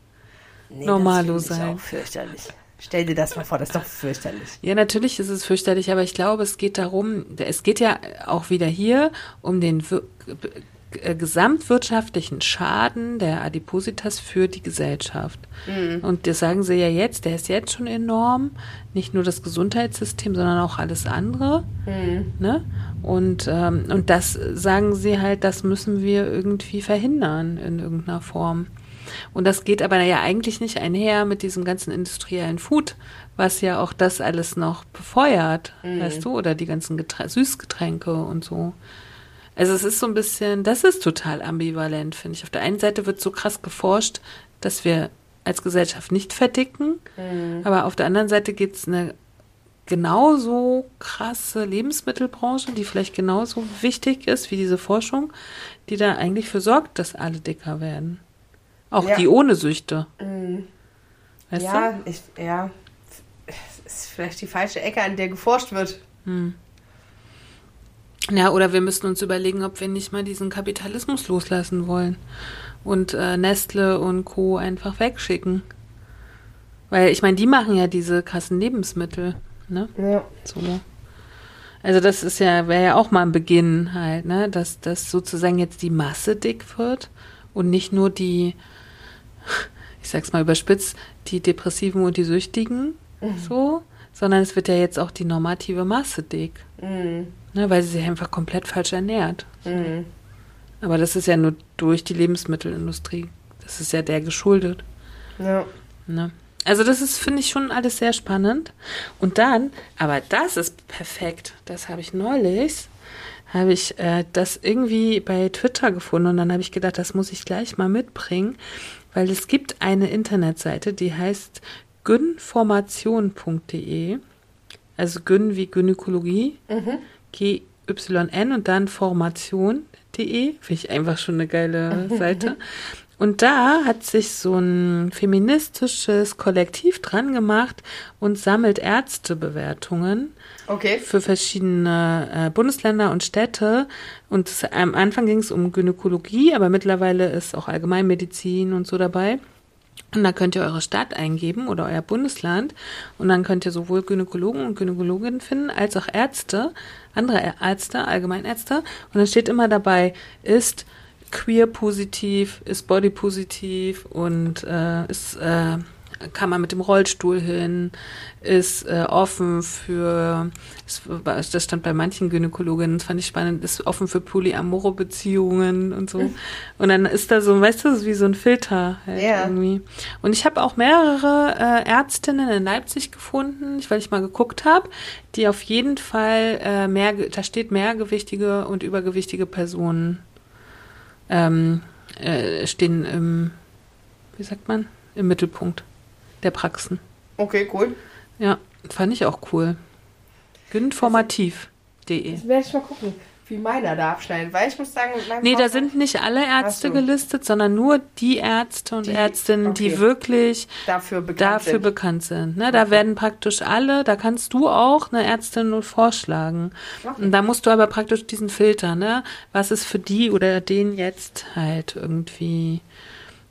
nee, Normalo sein. auch fürchterlich. Stell dir das mal vor, das ist doch fürchterlich. Ja, natürlich ist es fürchterlich, aber ich glaube, es geht darum, es geht ja auch wieder hier um den äh, gesamtwirtschaftlichen Schaden der Adipositas für die Gesellschaft. Und das sagen sie ja jetzt, der ist jetzt schon enorm, nicht nur das Gesundheitssystem, sondern auch alles andere. Ne? Und, ähm, und das sagen sie halt, das müssen wir irgendwie verhindern in irgendeiner Form. Und das geht aber ja eigentlich nicht einher mit diesem ganzen industriellen Food, was ja auch das alles noch befeuert, weißt du, oder die ganzen Geträ Süßgetränke und so. Also es ist so ein bisschen, das ist total ambivalent, finde ich. Auf der einen Seite wird so krass geforscht, dass wir als Gesellschaft nicht verdicken, aber auf der anderen Seite gibt es eine genauso krasse Lebensmittelbranche, die vielleicht genauso wichtig ist wie diese Forschung, die da eigentlich für sorgt, dass alle dicker werden. Auch Ja. die ohne Süchte. Weißt ja, ich, ja, es ist vielleicht die falsche Ecke, an der geforscht wird. du? Ja, oder wir müssen uns überlegen, ob wir nicht mal diesen Kapitalismus loslassen wollen und äh, Nestle und Co. einfach wegschicken. Weil ich meine, die machen ja diese krassen Lebensmittel, ne? Ja. So. Also das ist ja, wäre ja auch mal ein Beginn halt, ne, dass, dass sozusagen jetzt die Masse dick wird und nicht nur die, ich sag's mal überspitzt, die Depressiven und die Süchtigen, so, sondern es wird ja jetzt auch die normative Masse dick, Mhm. ne, weil sie sich einfach komplett falsch ernährt. Mhm. Aber das ist ja nur durch die Lebensmittelindustrie. Das ist ja der geschuldet. Ja. Ne? Also das ist, finde ich, schon alles sehr spannend. Und dann, aber das ist perfekt. Das habe ich neulich, habe ich äh, das irgendwie bei Twitter gefunden und dann habe ich gedacht, das muss ich gleich mal mitbringen, weil es gibt eine Internetseite, die heißt gynformation.de, also Gyn wie Gynäkologie, G-Y-N und dann formation.de, finde ich einfach schon eine geile Seite. Und da hat sich so ein feministisches Kollektiv dran gemacht und sammelt Ärztebewertungen Okay. für verschiedene äh, Bundesländer und Städte. Und es, am Anfang ging es um Gynäkologie, aber mittlerweile ist auch Allgemeinmedizin und so dabei. Und da könnt ihr eure Stadt eingeben oder euer Bundesland. Und dann könnt ihr sowohl Gynäkologen und Gynäkologinnen finden, als auch Ärzte, andere Ärzte, Allgemeinärzte. Und dann steht immer dabei, ist queer positiv, ist body positiv und äh, ist, äh, kann man mit dem Rollstuhl hin, ist äh, offen für, ist, das stand bei manchen Gynäkologinnen, das fand ich spannend, ist offen für polyamore Beziehungen und so. Und dann ist da so, weißt du, wie so ein Filter halt Ja. irgendwie. Und ich habe auch mehrere äh, Ärztinnen in Leipzig gefunden, weil ich mal geguckt habe, die auf jeden Fall äh, mehr, da steht mehrgewichtige und übergewichtige Personen ähm, äh, stehen im, wie sagt man, im Mittelpunkt der Praxen. Okay, cool. Ja, fand ich auch cool. Informativ. Das werde ich mal gucken wie meiner da abschneiden, weil ich muss sagen, Nee, da sind nicht alle Ärzte so. gelistet, sondern nur die Ärzte und die, Ärztinnen, okay. die wirklich dafür bekannt dafür sind. Bekannt sind ne? Da werden praktisch alle, da kannst du auch eine Ärztin nur vorschlagen. Okay. Und da musst du aber praktisch diesen Filter, ne? Was ist für die oder den jetzt halt irgendwie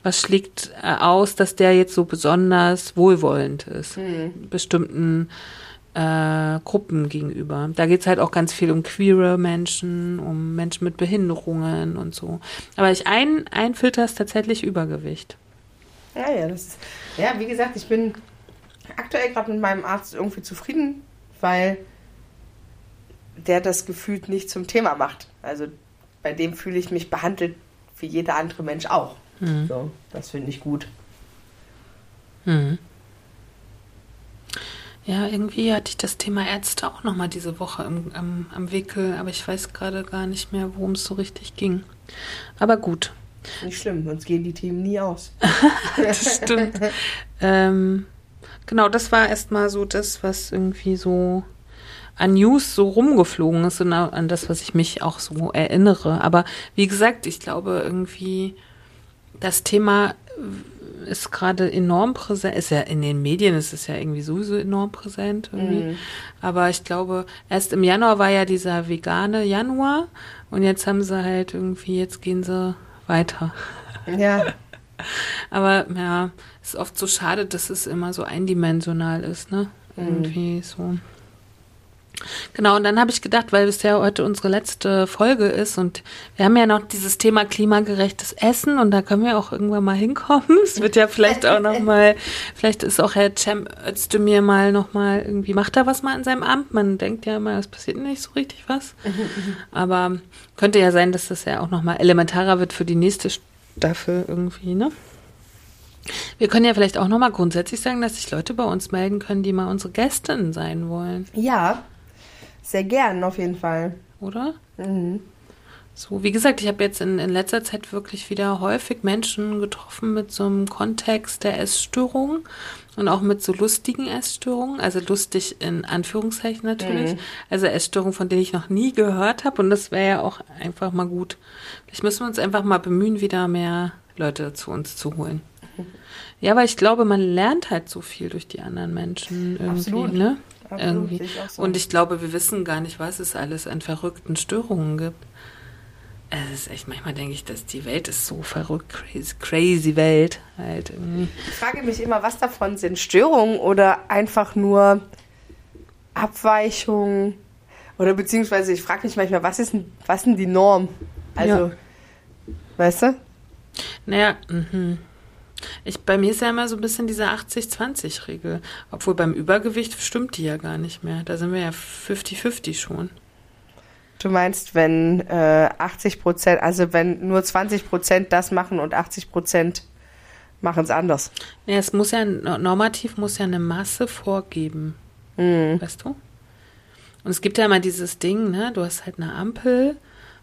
was schlägt äh, aus, dass der jetzt so besonders wohlwollend ist, hm. bestimmten äh, Gruppen gegenüber. Da geht es halt auch ganz viel um queere Menschen, um Menschen mit Behinderungen und so. Aber ich ein, ein Filter ist tatsächlich Übergewicht. Ja, ja, das, ja, wie gesagt, ich bin aktuell gerade mit meinem Arzt irgendwie zufrieden, weil der das gefühlt nicht zum Thema macht. Also bei dem fühle ich mich behandelt wie jeder andere Mensch auch. Mhm. So, das finde ich gut. Mhm. Ja, irgendwie hatte ich das Thema Ärzte auch nochmal diese Woche im, am, am Wickel, aber ich weiß gerade gar nicht mehr, worum es so richtig ging. Aber gut. Nicht schlimm, sonst gehen die Themen nie aus. das stimmt. ähm, genau, das war erstmal so das, was irgendwie so an News so rumgeflogen ist und an das, was ich mich auch so erinnere. Aber wie gesagt, ich glaube irgendwie, das Thema ist gerade enorm präsent, ist ja in den Medien ist es ja irgendwie sowieso enorm präsent irgendwie. Mhm. Aber ich glaube, erst im Januar war ja dieser vegane Januar und jetzt haben sie halt irgendwie, jetzt gehen sie weiter. Ja. Aber ja, ist oft so schade, dass es immer so eindimensional ist, ne? Mhm. Irgendwie so. Genau, und dann habe ich gedacht, weil ja heute unsere letzte Folge ist und wir haben ja noch dieses Thema klimagerechtes Essen und da können wir auch irgendwann mal hinkommen. Es wird ja vielleicht auch noch mal, vielleicht ist auch Herr Cem Özdemir mal noch mal irgendwie, macht er was mal in seinem Amt? Man denkt ja immer, es passiert nicht so richtig was. Aber könnte ja sein, dass das ja auch noch mal elementarer wird für die nächste Staffel irgendwie, ne? Wir können ja vielleicht auch noch mal grundsätzlich sagen, dass sich Leute bei uns melden können, die mal unsere Gästinnen sein wollen. Ja, sehr gern, auf jeden Fall. Oder? Mhm. So, wie gesagt, ich habe jetzt in, in letzter Zeit wirklich wieder häufig Menschen getroffen mit so einem Kontext der Essstörung und auch mit so lustigen Essstörungen, also lustig in Anführungszeichen natürlich, mhm. also Essstörungen, von denen ich noch nie gehört habe und das wäre ja auch einfach mal gut. Vielleicht müssen wir uns einfach mal bemühen, wieder mehr Leute zu uns zu holen. Ja, weil ich glaube, man lernt halt so viel durch die anderen Menschen irgendwie, Absolut. ne? Irgendwie. So. Und ich glaube, wir wissen gar nicht, was es alles an verrückten Störungen gibt. Es ist echt, manchmal denke ich, dass die Welt ist so verrückt, crazy, crazy Welt halt irgendwie. Ich frage mich immer, was davon sind Störungen oder einfach nur Abweichungen? Oder beziehungsweise ich frage mich manchmal, was ist denn, was denn die Norm? Also, ja. weißt du? Naja, mhm. Ich, bei mir ist ja immer so ein bisschen diese 80-20-Regel. Obwohl beim Übergewicht stimmt die ja gar nicht mehr. Da sind wir ja 50-50 schon. Du meinst, wenn äh, 80 Prozent, also wenn nur 20 Prozent das machen und 80 Prozent machen es anders. Ja, es muss ja, normativ muss ja eine Masse vorgeben. Mhm. Weißt du? Und es gibt ja immer dieses Ding, ne? Du hast halt eine Ampel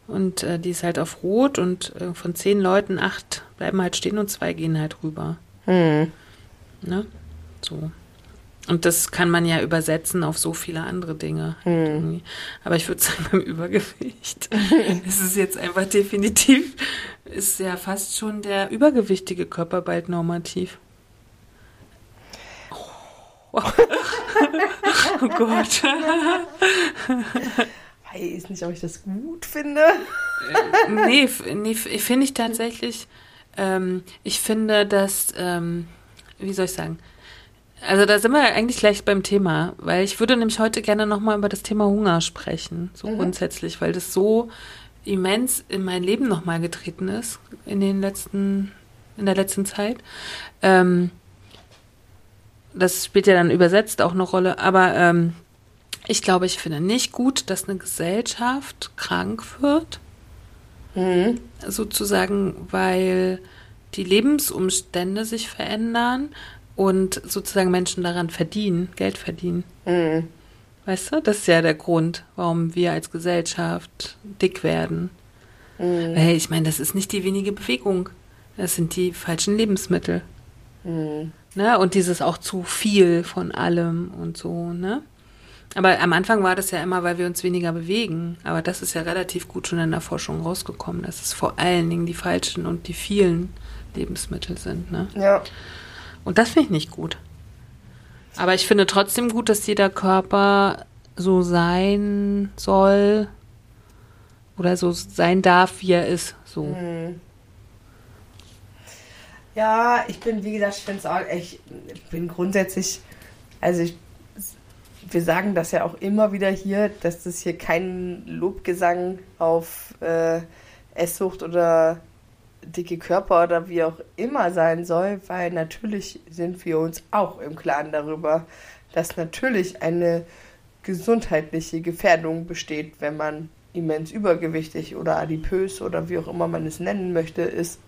und äh, die ist halt auf Rot und äh, von zehn Leuten acht bleiben halt stehen und zwei gehen halt rüber. Hm. Ne? So. Und das kann man ja übersetzen auf so viele andere Dinge. Hm. Aber ich würde sagen, beim Übergewicht ist es jetzt einfach definitiv, ist ja fast schon der übergewichtige Körper bald normativ. Oh, oh Gott. Weiß nicht, ob ich das gut finde. Äh, nee, nee finde ich tatsächlich. Ähm, ich finde, dass, ähm, wie soll ich sagen? Also da sind wir eigentlich gleich beim Thema, weil ich würde nämlich heute gerne nochmal über das Thema Hunger sprechen, so mhm. grundsätzlich, weil das so immens in mein Leben nochmal getreten ist in den letzten, in der letzten Zeit. Ähm, das spielt ja dann übersetzt auch eine Rolle, aber ähm, ich glaube, ich finde nicht gut, dass eine Gesellschaft krank wird. Mhm. Sozusagen, weil die Lebensumstände sich verändern und sozusagen Menschen daran verdienen, Geld verdienen. Mhm. Weißt du, das ist ja der Grund, warum wir als Gesellschaft dick werden. Mhm. Weil ich meine, das ist nicht die wenige Bewegung. Das sind die falschen Lebensmittel. Mhm. Ne? Und dieses auch zu viel von allem und so, ne? Aber am Anfang war das ja immer, weil wir uns weniger bewegen. Aber das ist ja relativ gut schon in der Forschung rausgekommen, dass es vor allen Dingen die falschen und die vielen Lebensmittel sind. Ne? Ja. Und das finde ich nicht gut. Aber ich finde trotzdem gut, dass jeder Körper so sein soll oder so sein darf, wie er ist. So. Hm. Ja, ich bin, wie gesagt, ich finde es auch, ich bin grundsätzlich, also ich, wir sagen das ja auch immer wieder hier, dass das hier kein Lobgesang auf äh, Esssucht oder dicke Körper oder wie auch immer sein soll, weil natürlich sind wir uns auch im Klaren darüber, dass natürlich eine gesundheitliche Gefährdung besteht, wenn man immens übergewichtig oder adipös oder wie auch immer man es nennen möchte, ist.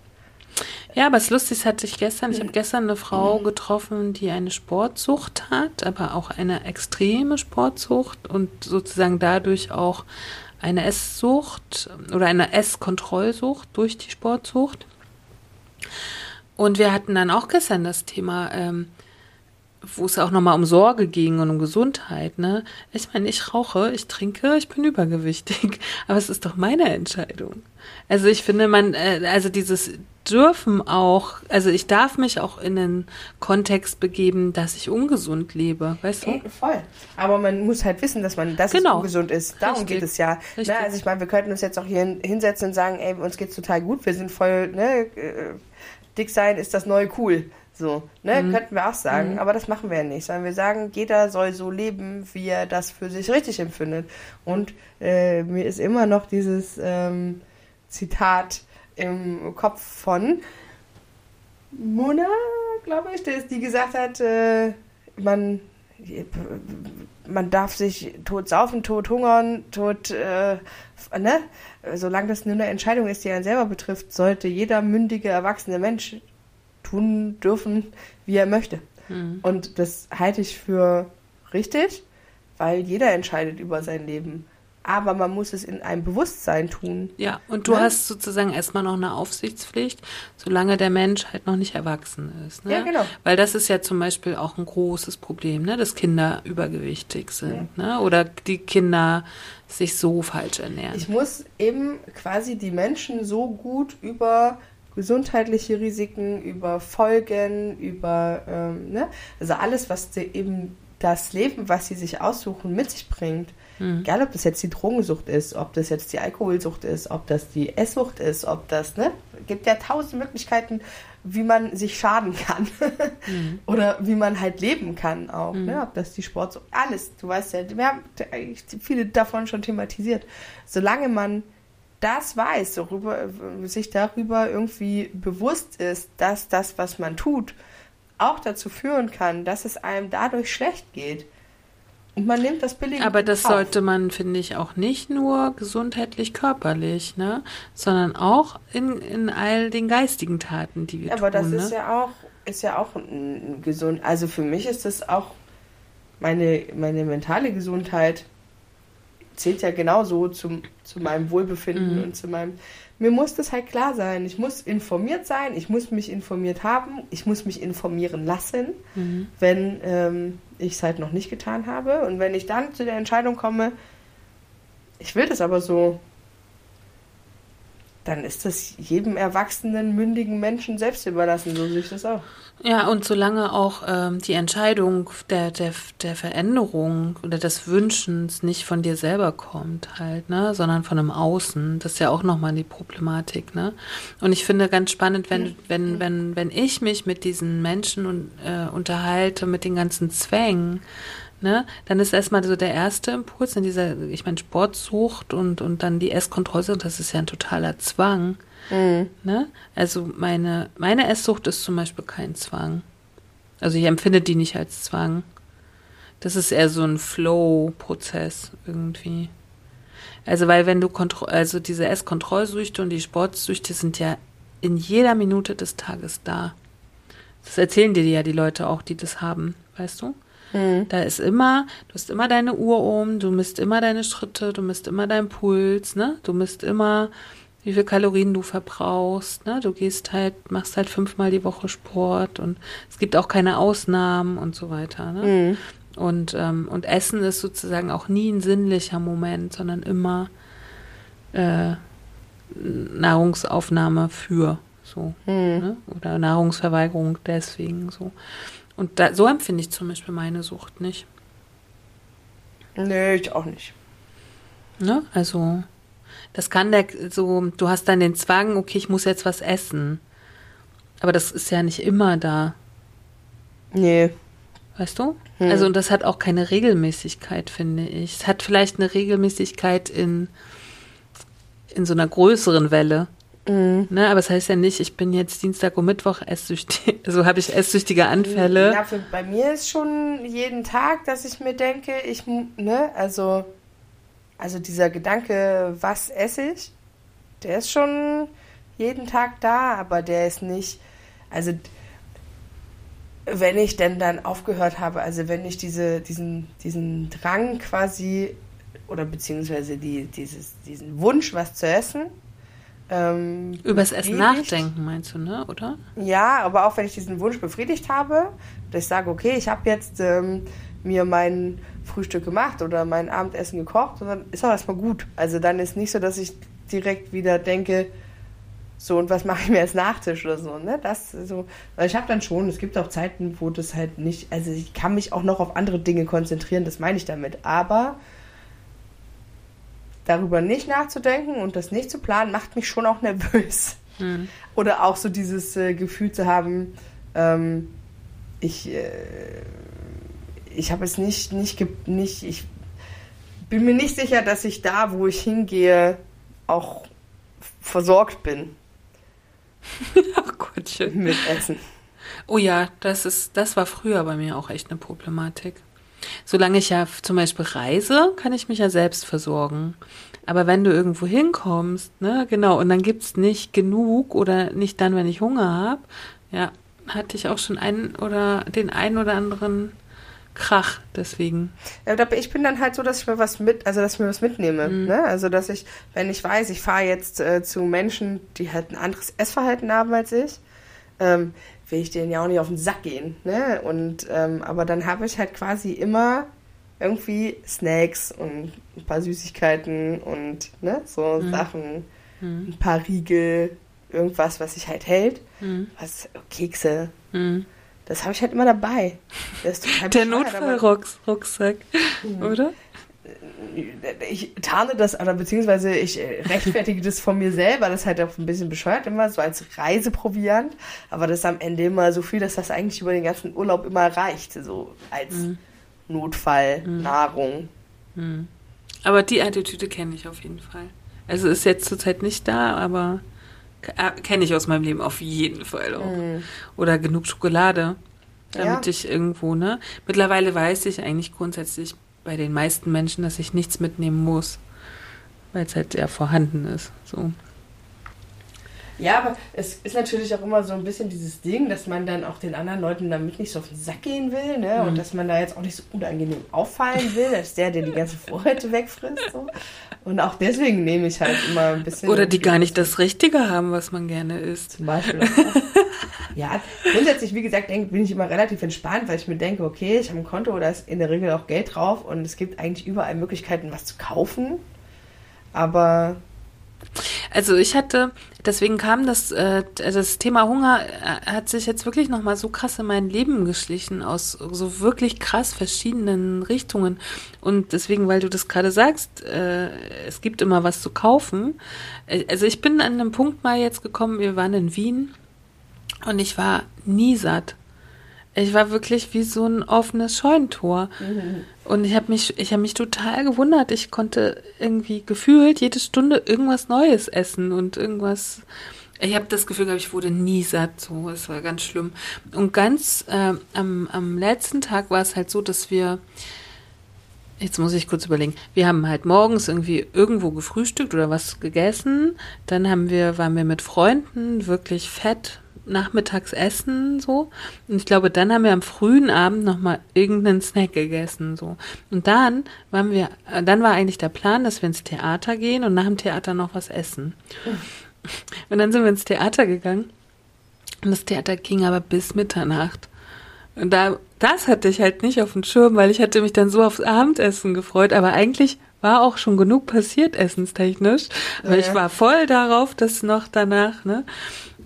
Ja, aber es lustig hatte ich gestern. Ich habe gestern eine Frau getroffen, die eine Sportsucht hat, aber auch eine extreme Sportsucht und sozusagen dadurch auch eine Esssucht oder eine Esskontrollsucht durch die Sportsucht. Und wir hatten dann auch gestern das Thema, ähm, wo es auch nochmal um Sorge ging und um Gesundheit, ne? Ich meine, ich rauche, ich trinke, ich bin übergewichtig, aber es ist doch meine Entscheidung. Also ich finde, man, äh, also dieses dürfen auch, also ich darf mich auch in den Kontext begeben, dass ich ungesund lebe, weißt du? Ey, voll. Aber man muss halt wissen, dass man, dass Genau. es ungesund ist. Darum Richtig. geht es ja. Richtig. Ne, also ich meine, wir könnten uns jetzt auch hier hin- hinsetzen und sagen, ey, uns geht's total gut, wir sind voll, ne, äh, dick sein ist das neue cool. So, ne, Mhm. könnten wir auch sagen, aber das machen wir ja nicht, sondern wir sagen, jeder soll so leben, wie er das für sich richtig empfindet. Und äh, mir ist immer noch dieses ähm, Zitat im Kopf von Mona, glaube ich, der, die gesagt hat, äh, man, man darf sich tot saufen, tot hungern, tot, äh, ne? Solange das nur eine Entscheidung ist, die einen selber betrifft, sollte jeder mündige, erwachsene Mensch tun dürfen, wie er möchte. Mhm. Und das halte ich für richtig, weil jeder entscheidet über sein Leben. Aber man muss es in einem Bewusstsein tun. Ja, und du Ja. hast sozusagen erstmal noch eine Aufsichtspflicht, solange der Mensch halt noch nicht erwachsen ist. Ne? Ja, genau. Weil das ist ja zum Beispiel auch ein großes Problem, ne? dass Kinder übergewichtig sind ne? oder die Kinder sich so falsch ernähren. Ich muss eben quasi die Menschen so gut über gesundheitliche Risiken, über Folgen, über, ähm, ne? also alles, was sie eben das Leben, was sie sich aussuchen, mit sich bringt. Egal, ob das jetzt die Drogensucht ist, ob das jetzt die Alkoholsucht ist, ob das die Esssucht ist, ob das, ne? gibt ja tausend Möglichkeiten, wie man sich schaden kann. Oder wie man halt leben kann auch. Ne? Ob das die Sportsucht, alles. Du weißt ja, wir haben viele davon schon thematisiert. Solange man das weiß, darüber, sich darüber irgendwie bewusst ist, dass das, was man tut, auch dazu führen kann, dass es einem dadurch schlecht geht. Und man nimmt das billige Aber das auf. sollte man, finde ich, auch nicht nur gesundheitlich, körperlich, ne? sondern auch in, in all den geistigen Taten, die wir Aber tun. das ist ne? ja auch, ist ja auch gesund. Also für mich ist das auch meine, meine mentale Gesundheit zählt ja genauso zum, zu meinem Wohlbefinden Mhm. und zu meinem. Mir muss das halt klar sein. Ich muss informiert sein, ich muss mich informiert haben, ich muss mich informieren lassen, Mhm. wenn ähm, ich es halt noch nicht getan habe. Und wenn ich dann zu der Entscheidung komme, ich will das aber so, dann ist das jedem erwachsenen, mündigen Menschen selbst überlassen. So sehe ich das auch. Ja, und solange auch ähm, die Entscheidung der, der, der Veränderung oder des Wünschens nicht von dir selber kommt halt, ne, sondern von einem Außen, das ist ja auch nochmal die Problematik, ne? Und ich finde ganz spannend, wenn, wenn, wenn, wenn ich mich mit diesen Menschen äh, unterhalte, mit den ganzen Zwängen, ne, dann ist erstmal so der erste Impuls in dieser, ich meine, Sportsucht und, und dann die Esskontrolle, das ist ja ein totaler Zwang. Ne? Also meine, meine Esssucht ist zum Beispiel kein Zwang. Also ich empfinde die nicht als Zwang. Das ist eher so ein Flow-Prozess irgendwie. Also weil wenn du Kontro also diese Esskontrollsüchte und die Sportsüchte sind ja in jeder Minute des Tages da. Das erzählen dir ja die Leute auch, die das haben, weißt du? Da ist immer, du hast immer deine Uhr um, du misst immer deine Schritte, du misst immer deinen Puls, ne? Du misst immer, wie viel Kalorien du verbrauchst, ne? Du gehst halt, machst halt fünfmal die Woche Sport und es gibt auch keine Ausnahmen und so weiter, ne? Und, ähm, und Essen ist sozusagen auch nie ein sinnlicher Moment, sondern immer äh, Nahrungsaufnahme für so. Hm. Ne? Oder Nahrungsverweigerung deswegen so. Und da, so empfinde ich zum Beispiel meine Sucht nicht. Nee, ich auch nicht. Ne? Also, das kann der so, du hast dann den Zwang, okay, ich muss jetzt was essen. Aber das ist ja nicht immer da, Nee. weißt du? Hm. Also, und das hat auch keine Regelmäßigkeit, finde ich. Es hat vielleicht eine Regelmäßigkeit in, in so einer größeren Welle. Mhm. Ne? Aber es das heißt ja nicht, ich bin jetzt Dienstag und Mittwoch esssüchtig, also habe ich esssüchtige Anfälle. Ja, für, bei mir ist schon jeden Tag, dass ich mir denke, ich, ne, also, also dieser Gedanke, was esse ich, der ist schon jeden Tag da, aber der ist nicht, also, wenn ich denn dann aufgehört habe, also wenn ich diese, diesen, diesen Drang quasi, oder beziehungsweise die, dieses, diesen Wunsch, was zu essen, ähm, Übers Essen nachdenken, meinst du, ne? Oder? Ja, aber auch wenn ich diesen Wunsch befriedigt habe, dass ich sage, okay, ich habe jetzt ähm, mir mein Frühstück gemacht oder mein Abendessen gekocht dann ist auch erstmal gut. Also dann ist nicht so, dass ich direkt wieder denke, so und was mache ich mir als Nachtisch oder so, ne? Das so, weil ich habe dann schon, es gibt auch Zeiten, wo das halt nicht, also ich kann mich auch noch auf andere Dinge konzentrieren, das meine ich damit, aber darüber nicht nachzudenken und das nicht zu planen, macht mich schon auch nervös. Hm. Oder auch so dieses äh, Gefühl zu haben, ähm, ich, äh, ich habe es nicht, nicht, nicht, ich bin mir nicht sicher, dass ich da, wo ich hingehe, auch versorgt bin Ach Gottchen. mit Essen. Oh ja, das ist, das war früher bei mir auch echt eine Problematik. Solange ich ja zum Beispiel reise, kann ich mich ja selbst versorgen. Aber wenn du irgendwo hinkommst, ne, genau, und dann gibt's nicht genug oder nicht dann, wenn ich Hunger habe, ja, hatte ich auch schon einen oder den einen oder anderen Krach deswegen. Ja, ich bin dann halt so, dass ich mir was mit, also dass ich mir was mitnehme. Ne? Also dass ich, wenn ich weiß, ich fahre jetzt äh, zu Menschen, die halt ein anderes Essverhalten haben als ich, ähm, will ich denen ja auch nicht auf den Sack gehen. Ne? Und ähm, aber dann habe ich halt quasi immer irgendwie Snacks und ein paar Süßigkeiten und ne, so Sachen, ein paar Riegel, irgendwas, was sich halt hält. Was, Kekse. Hm. Das habe ich halt immer dabei. Der Notfallrucksack, oder? Ich tarne das, oder beziehungsweise ich äh, rechtfertige das von mir selber, das ist halt auch ein bisschen bescheuert immer, so als Reiseproviant, aber das ist am Ende immer so viel, dass das eigentlich über den ganzen Urlaub immer reicht, so als Notfall, Nahrung. Aber die Attitüde kenne ich auf jeden Fall. Also ist jetzt zurzeit nicht da, aber äh, kenne ich aus meinem Leben auf jeden Fall auch. Oder genug Schokolade, damit Ja. ich irgendwo, ne? Mittlerweile weiß ich eigentlich grundsätzlich bei den meisten Menschen, dass ich nichts mitnehmen muss, weil es halt ja vorhanden ist. So. Ja, aber es ist natürlich auch immer so ein bisschen dieses Ding, dass man dann auch den anderen Leuten damit nicht so auf den Sack gehen will, ne? Und dass man da jetzt auch nicht so unangenehm auffallen will, als der, der die ganzen Vorräte wegfrisst. So. Und auch deswegen nehme ich halt immer ein bisschen. Oder die gar nicht das Richtige haben, was man gerne isst. Zum Beispiel. auch. ja, grundsätzlich, wie gesagt, bin ich immer relativ entspannt, weil ich mir denke, okay, ich habe ein Konto, da ist in der Regel auch Geld drauf und es gibt eigentlich überall Möglichkeiten, was zu kaufen. Aber Also ich hatte, deswegen kam das, äh, das Thema Hunger äh, hat sich jetzt wirklich nochmal so krass in mein Leben geschlichen, aus so wirklich krass verschiedenen Richtungen. Und deswegen, weil du das gerade sagst, äh, es gibt immer was zu kaufen. Äh, Also ich bin an einem Punkt mal jetzt gekommen, wir waren in Wien und ich war nie satt. Ich war wirklich wie so ein offenes Scheunentor. Und ich habe mich, ich habe mich total gewundert. Ich konnte irgendwie gefühlt jede Stunde irgendwas Neues essen und irgendwas. Ich habe das Gefühl, gehabt, ich wurde nie satt. So, es war ganz schlimm. Und ganz äh, am, am letzten Tag war es halt so, dass wir Jetzt muss ich kurz überlegen. Wir haben halt morgens irgendwie irgendwo gefrühstückt oder was gegessen. Dann haben wir, waren wir mit Freunden wirklich fett nachmittags essen so. Und ich glaube, dann haben wir am frühen Abend nochmal irgendeinen Snack gegessen so. Und dann waren wir, äh, dann war eigentlich der Plan, dass wir ins Theater gehen und nach dem Theater noch was essen. Und dann sind wir ins Theater gegangen. Und das Theater ging aber bis Mitternacht. Und da, das hatte ich halt nicht auf dem Schirm, weil ich hatte mich dann so aufs Abendessen gefreut, aber eigentlich war auch schon genug passiert, essenstechnisch. Aber ja. ich war voll darauf, dass noch danach, ne?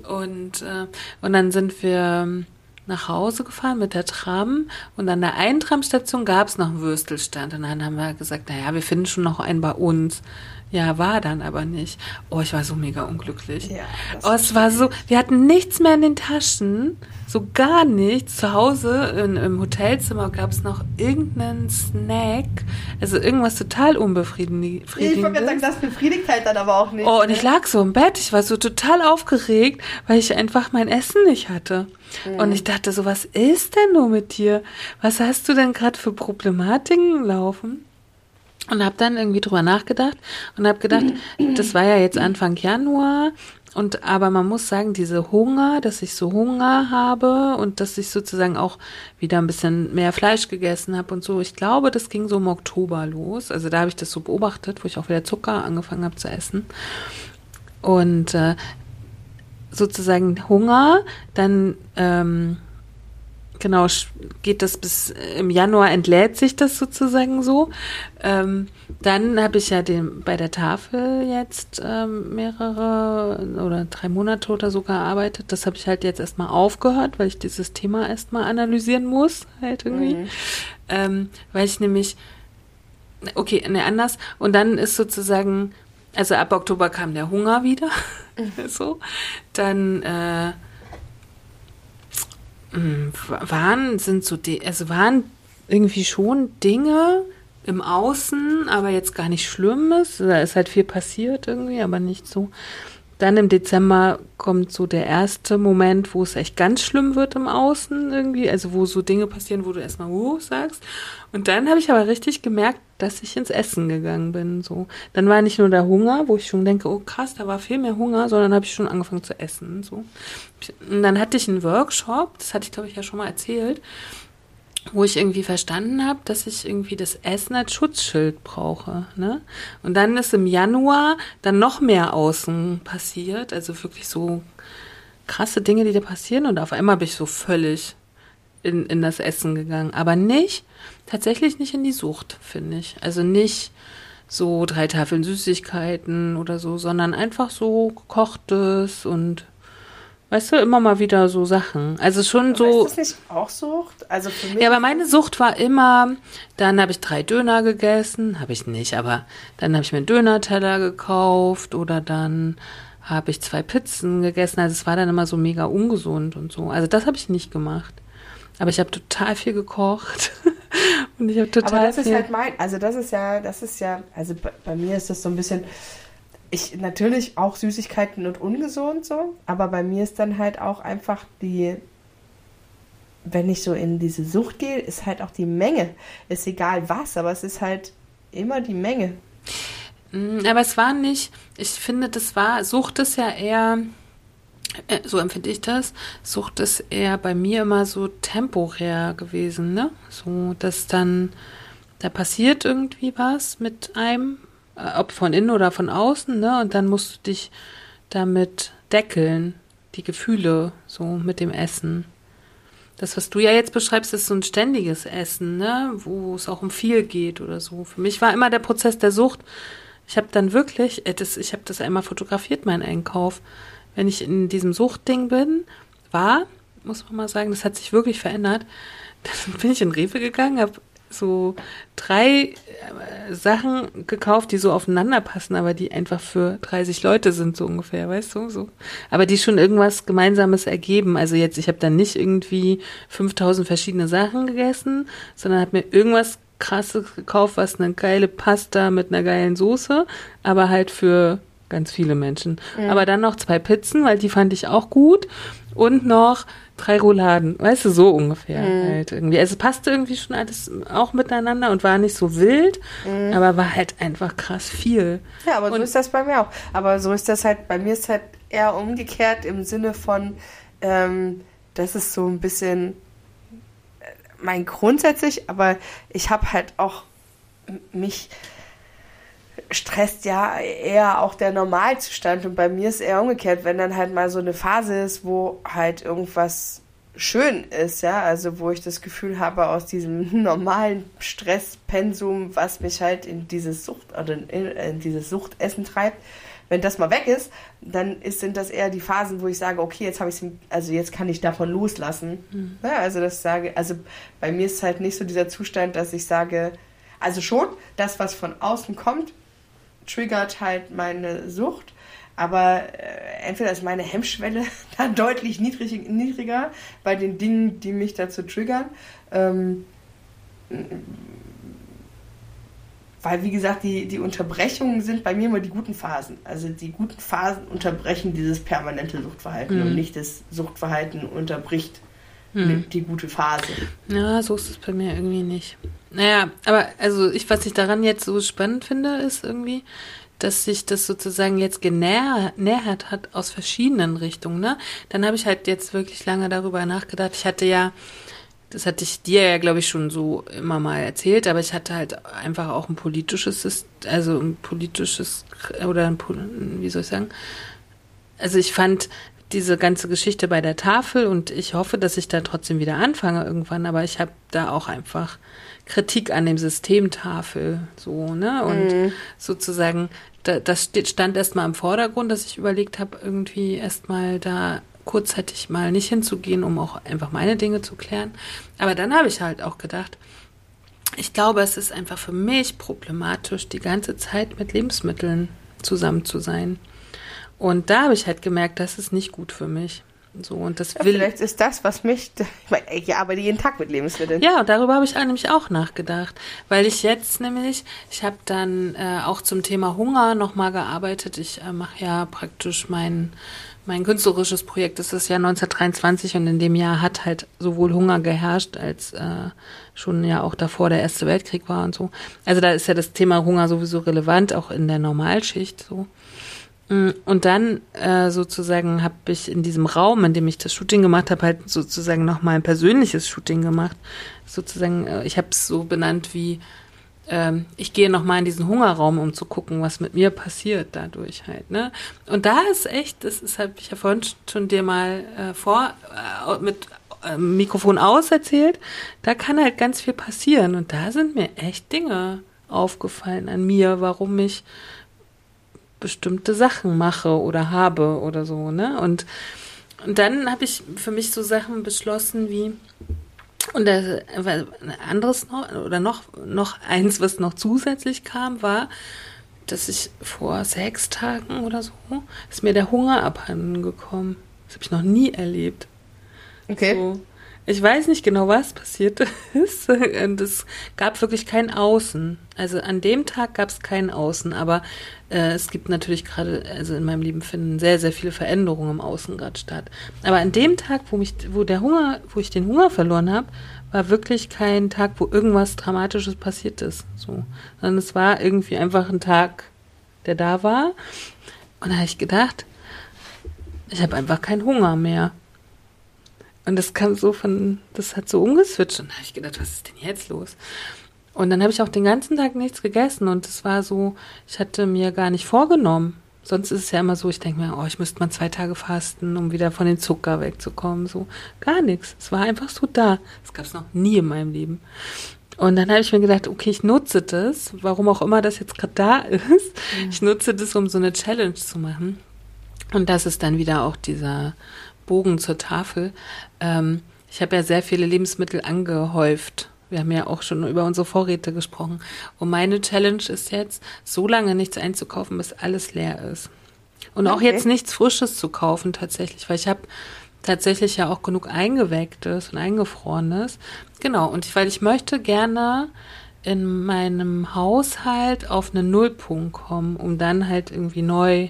Und, äh, und dann sind wir nach Hause gefahren mit der Tram und an der einen Tramstation gab es noch einen Würstelstand und dann haben wir gesagt, naja, wir finden schon noch einen bei uns. Ja, war dann aber nicht. Oh, ich war so mega unglücklich. Ja, oh, es war so, wir hatten nichts mehr in den Taschen, so gar nichts. Zu Hause in, im Hotelzimmer gab es noch irgendeinen Snack, also irgendwas total unbefriedigendes. Ich wollte sagen, das befriedigt halt dann aber auch nicht. Oh, und ich lag so im Bett, ich war so total aufgeregt, weil ich einfach mein Essen nicht hatte. Mhm. Und ich dachte so, was ist denn nur mit dir? Was hast du denn gerade für Problematiken laufen? Und habe dann irgendwie drüber nachgedacht und habe gedacht, das war ja jetzt Anfang Januar und aber man muss sagen, diese Hunger, dass ich so Hunger habe und dass ich sozusagen auch wieder ein bisschen mehr Fleisch gegessen habe und so. Ich glaube, das ging so im Oktober los. Also da habe ich das so beobachtet, wo ich auch wieder Zucker angefangen habe zu essen. Und äh, sozusagen Hunger, dann ähm, genau, geht das bis äh, im Januar entlädt sich das sozusagen so. Ähm, dann habe ich ja den, bei der Tafel jetzt ähm, mehrere oder drei Monate oder so gearbeitet. Das habe ich halt jetzt erstmal aufgehört, weil ich dieses Thema erstmal analysieren muss, halt irgendwie. Mhm. Ähm, weil ich nämlich, okay, ne, anders. Und dann ist sozusagen, also ab Oktober kam der Hunger wieder. Mhm. so. Dann äh, waren, sind so, also waren irgendwie schon Dinge im Außen, aber jetzt gar nicht Schlimmes. Da ist halt viel passiert irgendwie, aber nicht so. Dann im Dezember kommt so der erste Moment, wo es echt ganz schlimm wird im Außen irgendwie, also wo so Dinge passieren, wo du erstmal uh sagst. Und dann habe ich aber richtig gemerkt, dass ich ins Essen gegangen bin. So, dann war nicht nur der Hunger, wo ich schon denke, oh krass, da war viel mehr Hunger, sondern habe ich schon angefangen zu essen. So, und dann hatte ich einen Workshop, das hatte ich glaube ich ja schon mal erzählt wo ich irgendwie verstanden habe, dass ich irgendwie das Essen als Schutzschild brauche. Ne? Und dann ist im Januar dann noch mehr außen passiert, also wirklich so krasse Dinge, die da passieren und auf einmal bin ich so völlig in, in das Essen gegangen. Aber nicht, tatsächlich nicht in die Sucht, finde ich. Also nicht so drei Tafeln Süßigkeiten oder so, sondern einfach so gekochtes und Weißt du, immer mal wieder so Sachen. Also schon aber so. Ist das nicht auch Sucht? Also für mich. Ja, aber meine Sucht war immer, dann habe ich drei Döner gegessen, habe ich nicht, aber dann habe ich mir einen Dönerteller gekauft oder dann habe ich zwei Pizzen gegessen. Also es war dann immer so mega ungesund und so. Also das habe ich nicht gemacht. Aber ich habe total viel gekocht. und ich habe total. Aber das viel ist halt mein, also das ist ja, das ist ja, also bei, bei mir ist das so ein bisschen ich natürlich auch Süßigkeiten und ungesund so, aber bei mir ist dann halt auch einfach die, wenn ich so in diese Sucht gehe, ist halt auch die Menge. Ist egal was, aber es ist halt immer die Menge. Mm, aber es war nicht, ich finde, das war, Sucht ist ja eher, äh, so empfinde ich das, Sucht ist eher bei mir immer so temporär gewesen, ne? So, dass dann, da passiert irgendwie was mit einem, ob von innen oder von außen, ne? Und dann musst du dich damit deckeln, die Gefühle so mit dem Essen. Das, was du ja jetzt beschreibst, ist so ein ständiges Essen, ne? Wo es auch um viel geht oder so. Für mich war immer der Prozess der Sucht. Ich habe dann wirklich, äh, das, ich habe das einmal fotografiert, meinen Einkauf. Wenn ich in diesem Suchtding bin, war, muss man mal sagen, das hat sich wirklich verändert. Dann bin ich in Rewe gegangen, habe so drei äh, Sachen gekauft, die so aufeinander passen, aber die einfach für 30 Leute sind, so ungefähr, weißt du, so. Aber die schon irgendwas Gemeinsames ergeben. Also jetzt, ich habe dann nicht irgendwie 5000 verschiedene Sachen gegessen, sondern habe mir irgendwas krasses gekauft, was eine geile Pasta mit einer geilen Soße, aber halt für ganz viele Menschen. Mhm. Aber dann noch zwei Pizzen, weil die fand ich auch gut. Und noch drei Rouladen, weißt du, so ungefähr mhm. halt irgendwie. Also es passte irgendwie schon alles auch miteinander und war nicht so wild, mhm. aber war halt einfach krass viel. Ja, aber und so ist das bei mir auch. Aber so ist das halt, bei mir ist halt eher umgekehrt im Sinne von, ähm, das ist so ein bisschen äh, mein grundsätzlich, aber ich habe halt auch mich stresst ja eher auch der Normalzustand und bei mir ist eher umgekehrt, wenn dann halt mal so eine Phase ist, wo halt irgendwas schön ist, ja, also wo ich das Gefühl habe, aus diesem normalen Stresspensum, was mich halt in dieses Sucht oder in, in dieses Suchtessen treibt, wenn das mal weg ist, dann ist, sind das eher die Phasen, wo ich sage, okay, jetzt habe ich also jetzt kann ich davon loslassen. Mhm. Ja, also das sage, also bei mir ist halt nicht so dieser Zustand, dass ich sage, also schon, das, was von außen kommt, triggert halt meine Sucht, aber äh, entweder ist meine Hemmschwelle dann deutlich niedrig, niedriger bei den Dingen, die mich dazu triggern. Ähm, weil, wie gesagt, die, die Unterbrechungen sind bei mir immer die guten Phasen. Also die guten Phasen unterbrechen dieses permanente Suchtverhalten mhm. und nicht das Suchtverhalten unterbricht mhm. die gute Phase. Ja, so ist es bei mir irgendwie nicht. Naja, aber also ich, was ich daran jetzt so spannend finde, ist irgendwie, dass sich das sozusagen jetzt genähert hat aus verschiedenen Richtungen. Ne? Dann habe ich halt jetzt wirklich lange darüber nachgedacht. Ich hatte ja das hatte ich dir ja, glaube ich, schon so immer mal erzählt, aber ich hatte halt einfach auch ein politisches, also ein politisches, oder ein, wie soll ich sagen? Also ich fand diese ganze Geschichte bei der Tafel und ich hoffe, dass ich da trotzdem wieder anfange irgendwann, aber ich habe da auch einfach Kritik an dem System Tafel, so, ne? Und mhm. sozusagen, da, das stand erstmal im Vordergrund, dass ich überlegt habe, irgendwie erstmal da kurzzeitig mal nicht hinzugehen, um auch einfach meine Dinge zu klären. Aber dann habe ich halt auch gedacht, ich glaube, es ist einfach für mich problematisch, die ganze Zeit mit Lebensmitteln zusammen zu sein. Und da habe ich halt gemerkt, das ist nicht gut für mich. So, und das ja, will. Vielleicht ist das, was mich. Ich meine, ich arbeite jeden Tag mit Lebensmitteln. Ja, darüber habe ich nämlich auch nachgedacht. Weil ich jetzt nämlich, ich habe dann äh, auch zum Thema Hunger nochmal gearbeitet. Ich äh, mache ja praktisch mein mein künstlerisches Projekt ist das Jahr 1923 und in dem Jahr hat halt sowohl Hunger geherrscht, als äh, schon ja auch davor der Erste Weltkrieg war und so. Also da ist ja das Thema Hunger sowieso relevant, auch in der Normalschicht so. Mm, und dann äh, sozusagen habe ich in diesem Raum, in dem ich das Shooting gemacht habe, halt sozusagen nochmal ein persönliches Shooting gemacht. Sozusagen, äh, ich habe es so benannt wie ähm, ich gehe noch mal in diesen Hungerraum, um zu gucken, was mit mir passiert dadurch halt. Ne? Und da ist echt, das ist habe ich ja vorhin schon dir mal äh, vor äh, mit äh, Mikrofon aus erzählt. Da kann halt ganz viel passieren und da sind mir echt Dinge aufgefallen an mir, warum ich bestimmte Sachen mache oder habe oder so. Ne? Und und dann habe ich für mich so Sachen beschlossen wie und das, ein anderes noch, oder noch, noch eins, was noch zusätzlich kam, war, dass ich vor sechs Tagen oder so, ist mir der Hunger abhanden gekommen. Das habe ich noch nie erlebt. Okay. So. Ich weiß nicht genau, was passiert ist. Und es gab wirklich kein Außen. Also an dem Tag gab es kein Außen, aber äh, es gibt natürlich gerade, also in meinem Leben finden sehr, sehr viele Veränderungen im Außen gerade statt. Aber an dem Tag, wo mich, wo der Hunger, wo ich den Hunger verloren habe, war wirklich kein Tag, wo irgendwas Dramatisches passiert ist. So. Sondern es war irgendwie einfach ein Tag, der da war. Und da habe ich gedacht, ich habe einfach keinen Hunger mehr. Und das kam so von, das hat so umgeswitcht. Und da habe ich gedacht, was ist denn jetzt los? Und dann habe ich auch den ganzen Tag nichts gegessen. Und es war so, ich hatte mir gar nicht vorgenommen. Sonst ist es ja immer so, ich denke mir, oh, ich müsste mal zwei Tage fasten, um wieder von dem Zucker wegzukommen. So, gar nichts. Es war einfach so da. Das gab es noch nie in meinem Leben. Und dann habe ich mir gedacht, okay, ich nutze das, warum auch immer das jetzt gerade da ist. Mhm. Ich nutze das, um so eine Challenge zu machen. Und das ist dann wieder auch dieser Bogen zur Tafel. Ähm, ich habe ja sehr viele Lebensmittel angehäuft. Wir haben ja auch schon über unsere Vorräte gesprochen. Und meine Challenge ist jetzt, so lange nichts einzukaufen, bis alles leer ist. Und okay. auch jetzt nichts Frisches zu kaufen tatsächlich, weil ich habe tatsächlich ja auch genug eingewecktes und eingefrorenes. Genau, und weil ich möchte gerne in meinem Haushalt auf einen Nullpunkt kommen, um dann halt irgendwie neu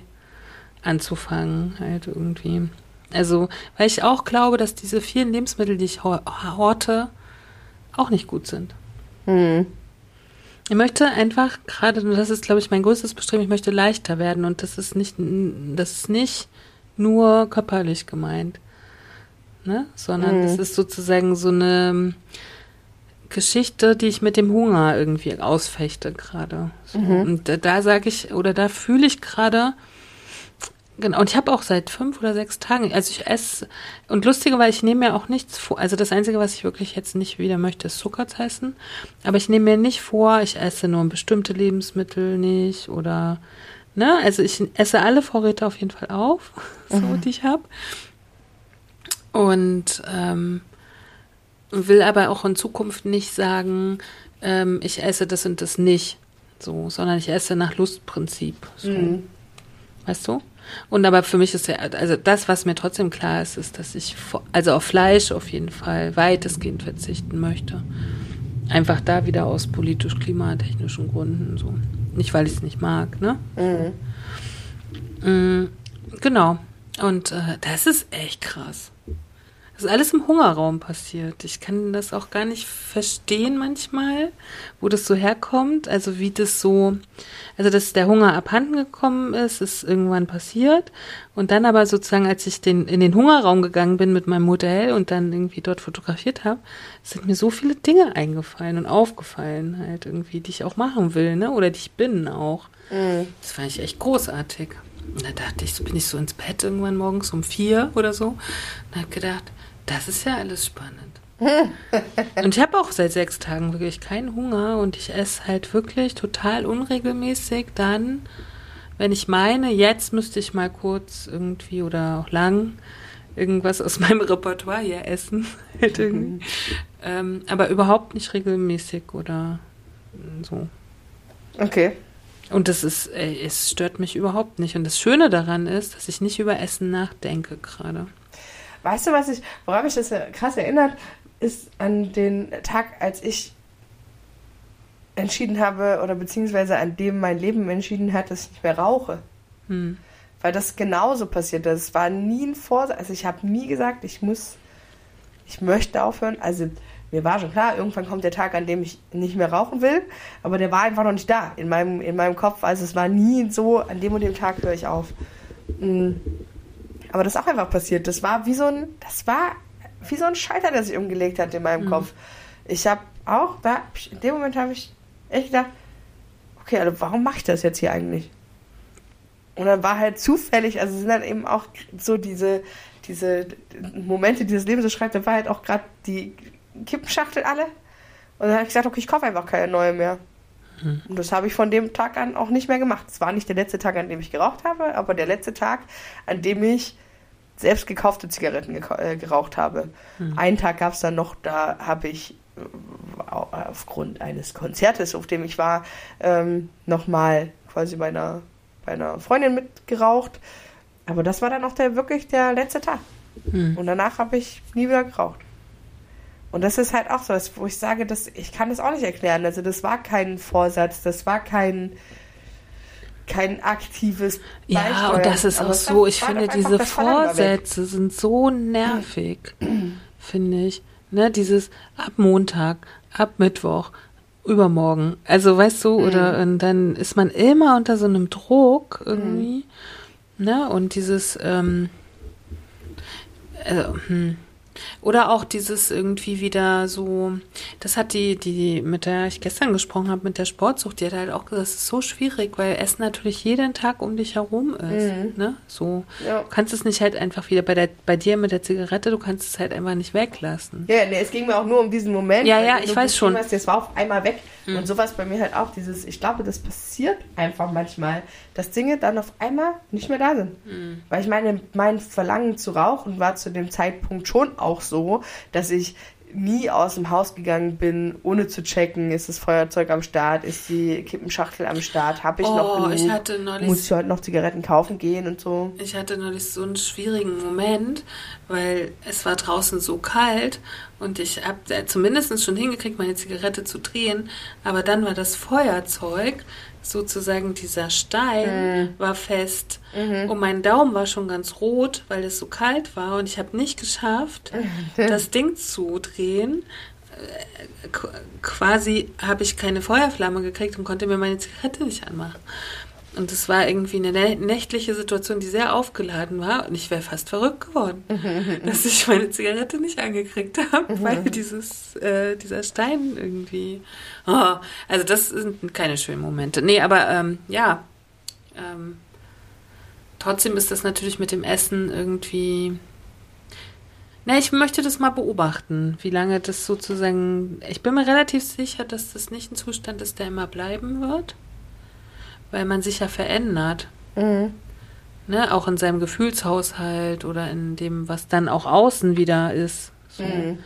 anzufangen, halt irgendwie. Also, weil ich auch glaube, dass diese vielen Lebensmittel, die ich horte, auch nicht gut sind. Mhm. Ich möchte einfach gerade, das ist, glaube ich, mein größtes Bestreben, ich möchte leichter werden und das ist nicht, das ist nicht nur körperlich gemeint, ne? sondern mhm. das ist sozusagen so eine Geschichte, die ich mit dem Hunger irgendwie ausfechte gerade. So. Mhm. Und da, da sage ich, oder da fühle ich gerade, Genau, und ich habe auch seit fünf oder sechs Tagen, also ich esse, und lustiger, weil ich nehme mir auch nichts vor, also das Einzige, was ich wirklich jetzt nicht wieder möchte, ist Zucker zu essen, aber ich nehme mir nicht vor, ich esse nur bestimmte Lebensmittel nicht oder, ne, also ich esse alle Vorräte auf jeden Fall auf, so, mhm. die ich habe. Und ähm, will aber auch in Zukunft nicht sagen, ähm, ich esse das und das nicht, so, sondern ich esse nach Lustprinzip, so. Mhm. Weißt du? Und aber für mich ist ja, also das, was mir trotzdem klar ist, ist, dass ich, also auf Fleisch auf jeden Fall weitestgehend verzichten möchte. Einfach da wieder aus politisch-klimatechnischen Gründen so. Nicht, weil ich es nicht mag, ne? Mhm. Mhm, genau. Und äh, das ist echt krass. Das ist alles im Hungerraum passiert. Ich kann das auch gar nicht verstehen manchmal, wo das so herkommt. Also wie das so, also dass der Hunger abhanden gekommen ist, ist irgendwann passiert. Und dann aber sozusagen, als ich den, in den Hungerraum gegangen bin mit meinem Modell und dann irgendwie dort fotografiert habe, sind mir so viele Dinge eingefallen und aufgefallen halt irgendwie, die ich auch machen will, ne? Oder die ich bin auch. Mhm. Das fand ich echt großartig. Und da dachte ich, so bin ich so ins Bett irgendwann morgens um vier oder so und habe gedacht, das ist ja alles spannend. und ich habe auch seit sechs Tagen wirklich keinen Hunger und ich esse halt wirklich total unregelmäßig dann, wenn ich meine, jetzt müsste ich mal kurz irgendwie oder auch lang irgendwas aus meinem Repertoire hier essen. halt mhm. ähm, aber überhaupt nicht regelmäßig oder so. Okay. Und das ist, ey, es stört mich überhaupt nicht. Und das Schöne daran ist, dass ich nicht über Essen nachdenke gerade. Weißt du, was ich, woran mich das krass erinnert, ist an den Tag, als ich entschieden habe, oder beziehungsweise an dem mein Leben entschieden hat, dass ich nicht mehr rauche. Hm. Weil das genauso passiert ist. Es war nie ein Vorsatz. Also ich habe nie gesagt, ich muss, ich möchte aufhören. Also mir war schon klar, irgendwann kommt der Tag, an dem ich nicht mehr rauchen will, aber der war einfach noch nicht da in meinem, in meinem Kopf. Also es war nie so, an dem und dem Tag höre ich auf. Hm. Aber das ist auch einfach passiert. Das war wie so ein, das war wie so ein Schalter, der sich umgelegt hat in meinem mhm. Kopf. Ich habe auch, da, in dem Moment habe ich echt gedacht, okay, also warum mache ich das jetzt hier eigentlich? Und dann war halt zufällig, also sind dann eben auch so diese, diese Momente, die das Leben so schreibt, da war halt auch gerade die Kippenschachtel alle. Und dann habe ich gesagt, okay, ich kaufe einfach keine neue mehr. Mhm. Und das habe ich von dem Tag an auch nicht mehr gemacht. Es war nicht der letzte Tag, an dem ich geraucht habe, aber der letzte Tag, an dem ich selbst gekaufte Zigaretten äh, geraucht habe. Mhm. Einen Tag gab es dann noch, da habe ich äh, aufgrund eines Konzertes, auf dem ich war, ähm, nochmal quasi bei einer, bei einer Freundin mitgeraucht. Aber das war dann auch der, wirklich der letzte Tag. Mhm. Und danach habe ich nie wieder geraucht. Und das ist halt auch so, wo ich sage, dass ich kann das auch nicht erklären. Also das war kein Vorsatz, das war kein kein aktives Beisteuern. Ja, und das ist auch so, ich finde diese Vorsätze sind so nervig, finde ich. Ne, dieses ab Montag, ab Mittwoch, übermorgen. Also weißt du, mhm. oder dann ist man immer unter so einem Druck irgendwie. Mhm. Ne, und dieses ähm, also, hm. Oder auch dieses irgendwie wieder so, das hat die, die, mit der ich gestern gesprochen habe, mit der Sportsucht, die hat halt auch gesagt, es ist so schwierig, weil Essen natürlich jeden Tag um dich herum ist. Mhm. Ne? So. Ja. Du kannst es nicht halt einfach wieder bei der, bei dir mit der Zigarette, du kannst es halt einfach nicht weglassen. Ja, nee, es ging mir auch nur um diesen Moment. Ja, ja, ich weiß schon. Hast, das war auf einmal weg. Mhm. Und sowas bei mir halt auch, dieses, ich glaube, das passiert einfach manchmal, dass Dinge dann auf einmal nicht mehr da sind. Mhm. Weil ich meine, mein Verlangen zu rauchen war zu dem Zeitpunkt schon auch so, dass ich nie aus dem Haus gegangen bin, ohne zu checken, ist das Feuerzeug am Start, ist die Kippenschachtel am Start, habe ich oh, noch genug, ich hatte neulich, muss ich heute noch Zigaretten kaufen gehen und so. Ich hatte neulich so einen schwierigen Moment, weil es war draußen so kalt und ich habe zumindest schon hingekriegt, meine Zigarette zu drehen, aber dann war das Feuerzeug sozusagen dieser Stein mhm. war fest mhm. und mein Daumen war schon ganz rot, weil es so kalt war und ich habe nicht geschafft, das Ding zu drehen. Äh, quasi habe ich keine Feuerflamme gekriegt und konnte mir meine Zigarette nicht anmachen. Und es war irgendwie eine nächtliche Situation, die sehr aufgeladen war. Und ich wäre fast verrückt geworden, dass ich meine Zigarette nicht angekriegt habe, weil dieses, äh, dieser Stein irgendwie. Oh, also das sind keine schönen Momente. Nee, aber ähm, ja. Ähm, trotzdem ist das natürlich mit dem Essen irgendwie. Na, ich möchte das mal beobachten, wie lange das sozusagen. Ich bin mir relativ sicher, dass das nicht ein Zustand ist, der immer bleiben wird, weil man sich ja verändert. Mhm. Ne? Auch in seinem Gefühlshaushalt oder in dem, was dann auch außen wieder ist. So. Mhm.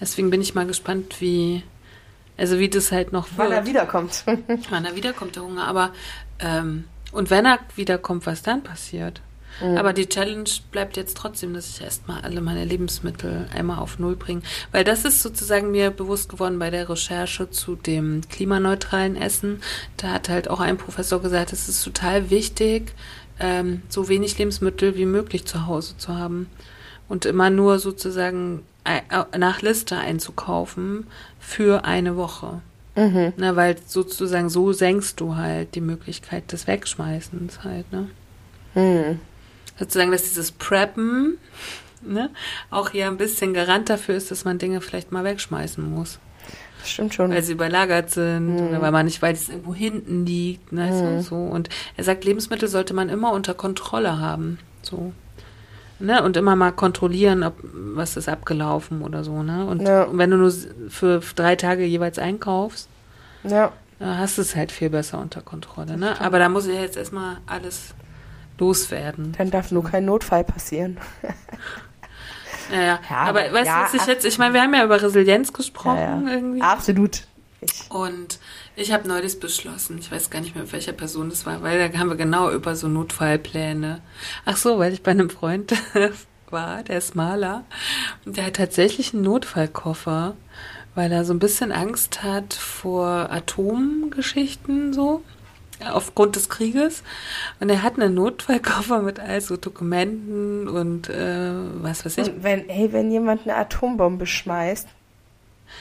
Deswegen bin ich mal gespannt, wie. Also wie das halt noch Wann er wird. wiederkommt. Wann er wiederkommt, der Hunger. Aber ähm, und wenn er wiederkommt, was dann passiert. Aber die Challenge bleibt jetzt trotzdem, dass ich erstmal alle meine Lebensmittel einmal auf Null bringe. Weil das ist sozusagen mir bewusst geworden bei der Recherche zu dem klimaneutralen Essen. Da hat halt auch ein Professor gesagt, es ist total wichtig, ähm, so wenig Lebensmittel wie möglich zu Hause zu haben. Und immer nur sozusagen äh, nach Liste einzukaufen für eine Woche. Mhm. Na, weil sozusagen so senkst du halt die Möglichkeit des Wegschmeißens halt, ne? Mhm. Sozusagen, dass dieses Preppen, ne, auch ja ein bisschen Garant dafür ist, dass man Dinge vielleicht mal wegschmeißen muss. Das stimmt schon. Weil sie überlagert sind Mhm. oder weil man nicht weiß, irgendwo hinten liegt, ne, so und so. Und er sagt, Lebensmittel sollte man immer unter Kontrolle haben, so. Ne, und immer mal kontrollieren, ob was ist abgelaufen oder so, ne? Und Ja. wenn du nur für drei Tage jeweils einkaufst, ja. hast du es halt viel besser unter Kontrolle. Ne? Aber da muss ja jetzt erstmal alles loswerden. Dann darf nur kein Notfall passieren. Naja, Ja, aber weißt ja, du, was ich jetzt, ich meine, wir haben ja über Resilienz Ja, gesprochen ja. irgendwie. Absolut. Ich, Und ich habe neulich beschlossen, ich weiß gar nicht mehr, mit welcher Person das war, weil da haben wir genau über so Notfallpläne. Ach so, weil ich bei einem Freund war, der ist Maler, und der hat tatsächlich einen Notfallkoffer, weil er so ein bisschen Angst hat vor Atomgeschichten so. Aufgrund des Krieges. Und er hat einen Notfallkoffer mit all so Dokumenten und äh, was weiß ich. und wenn, hey, wenn jemand eine Atombombe schmeißt,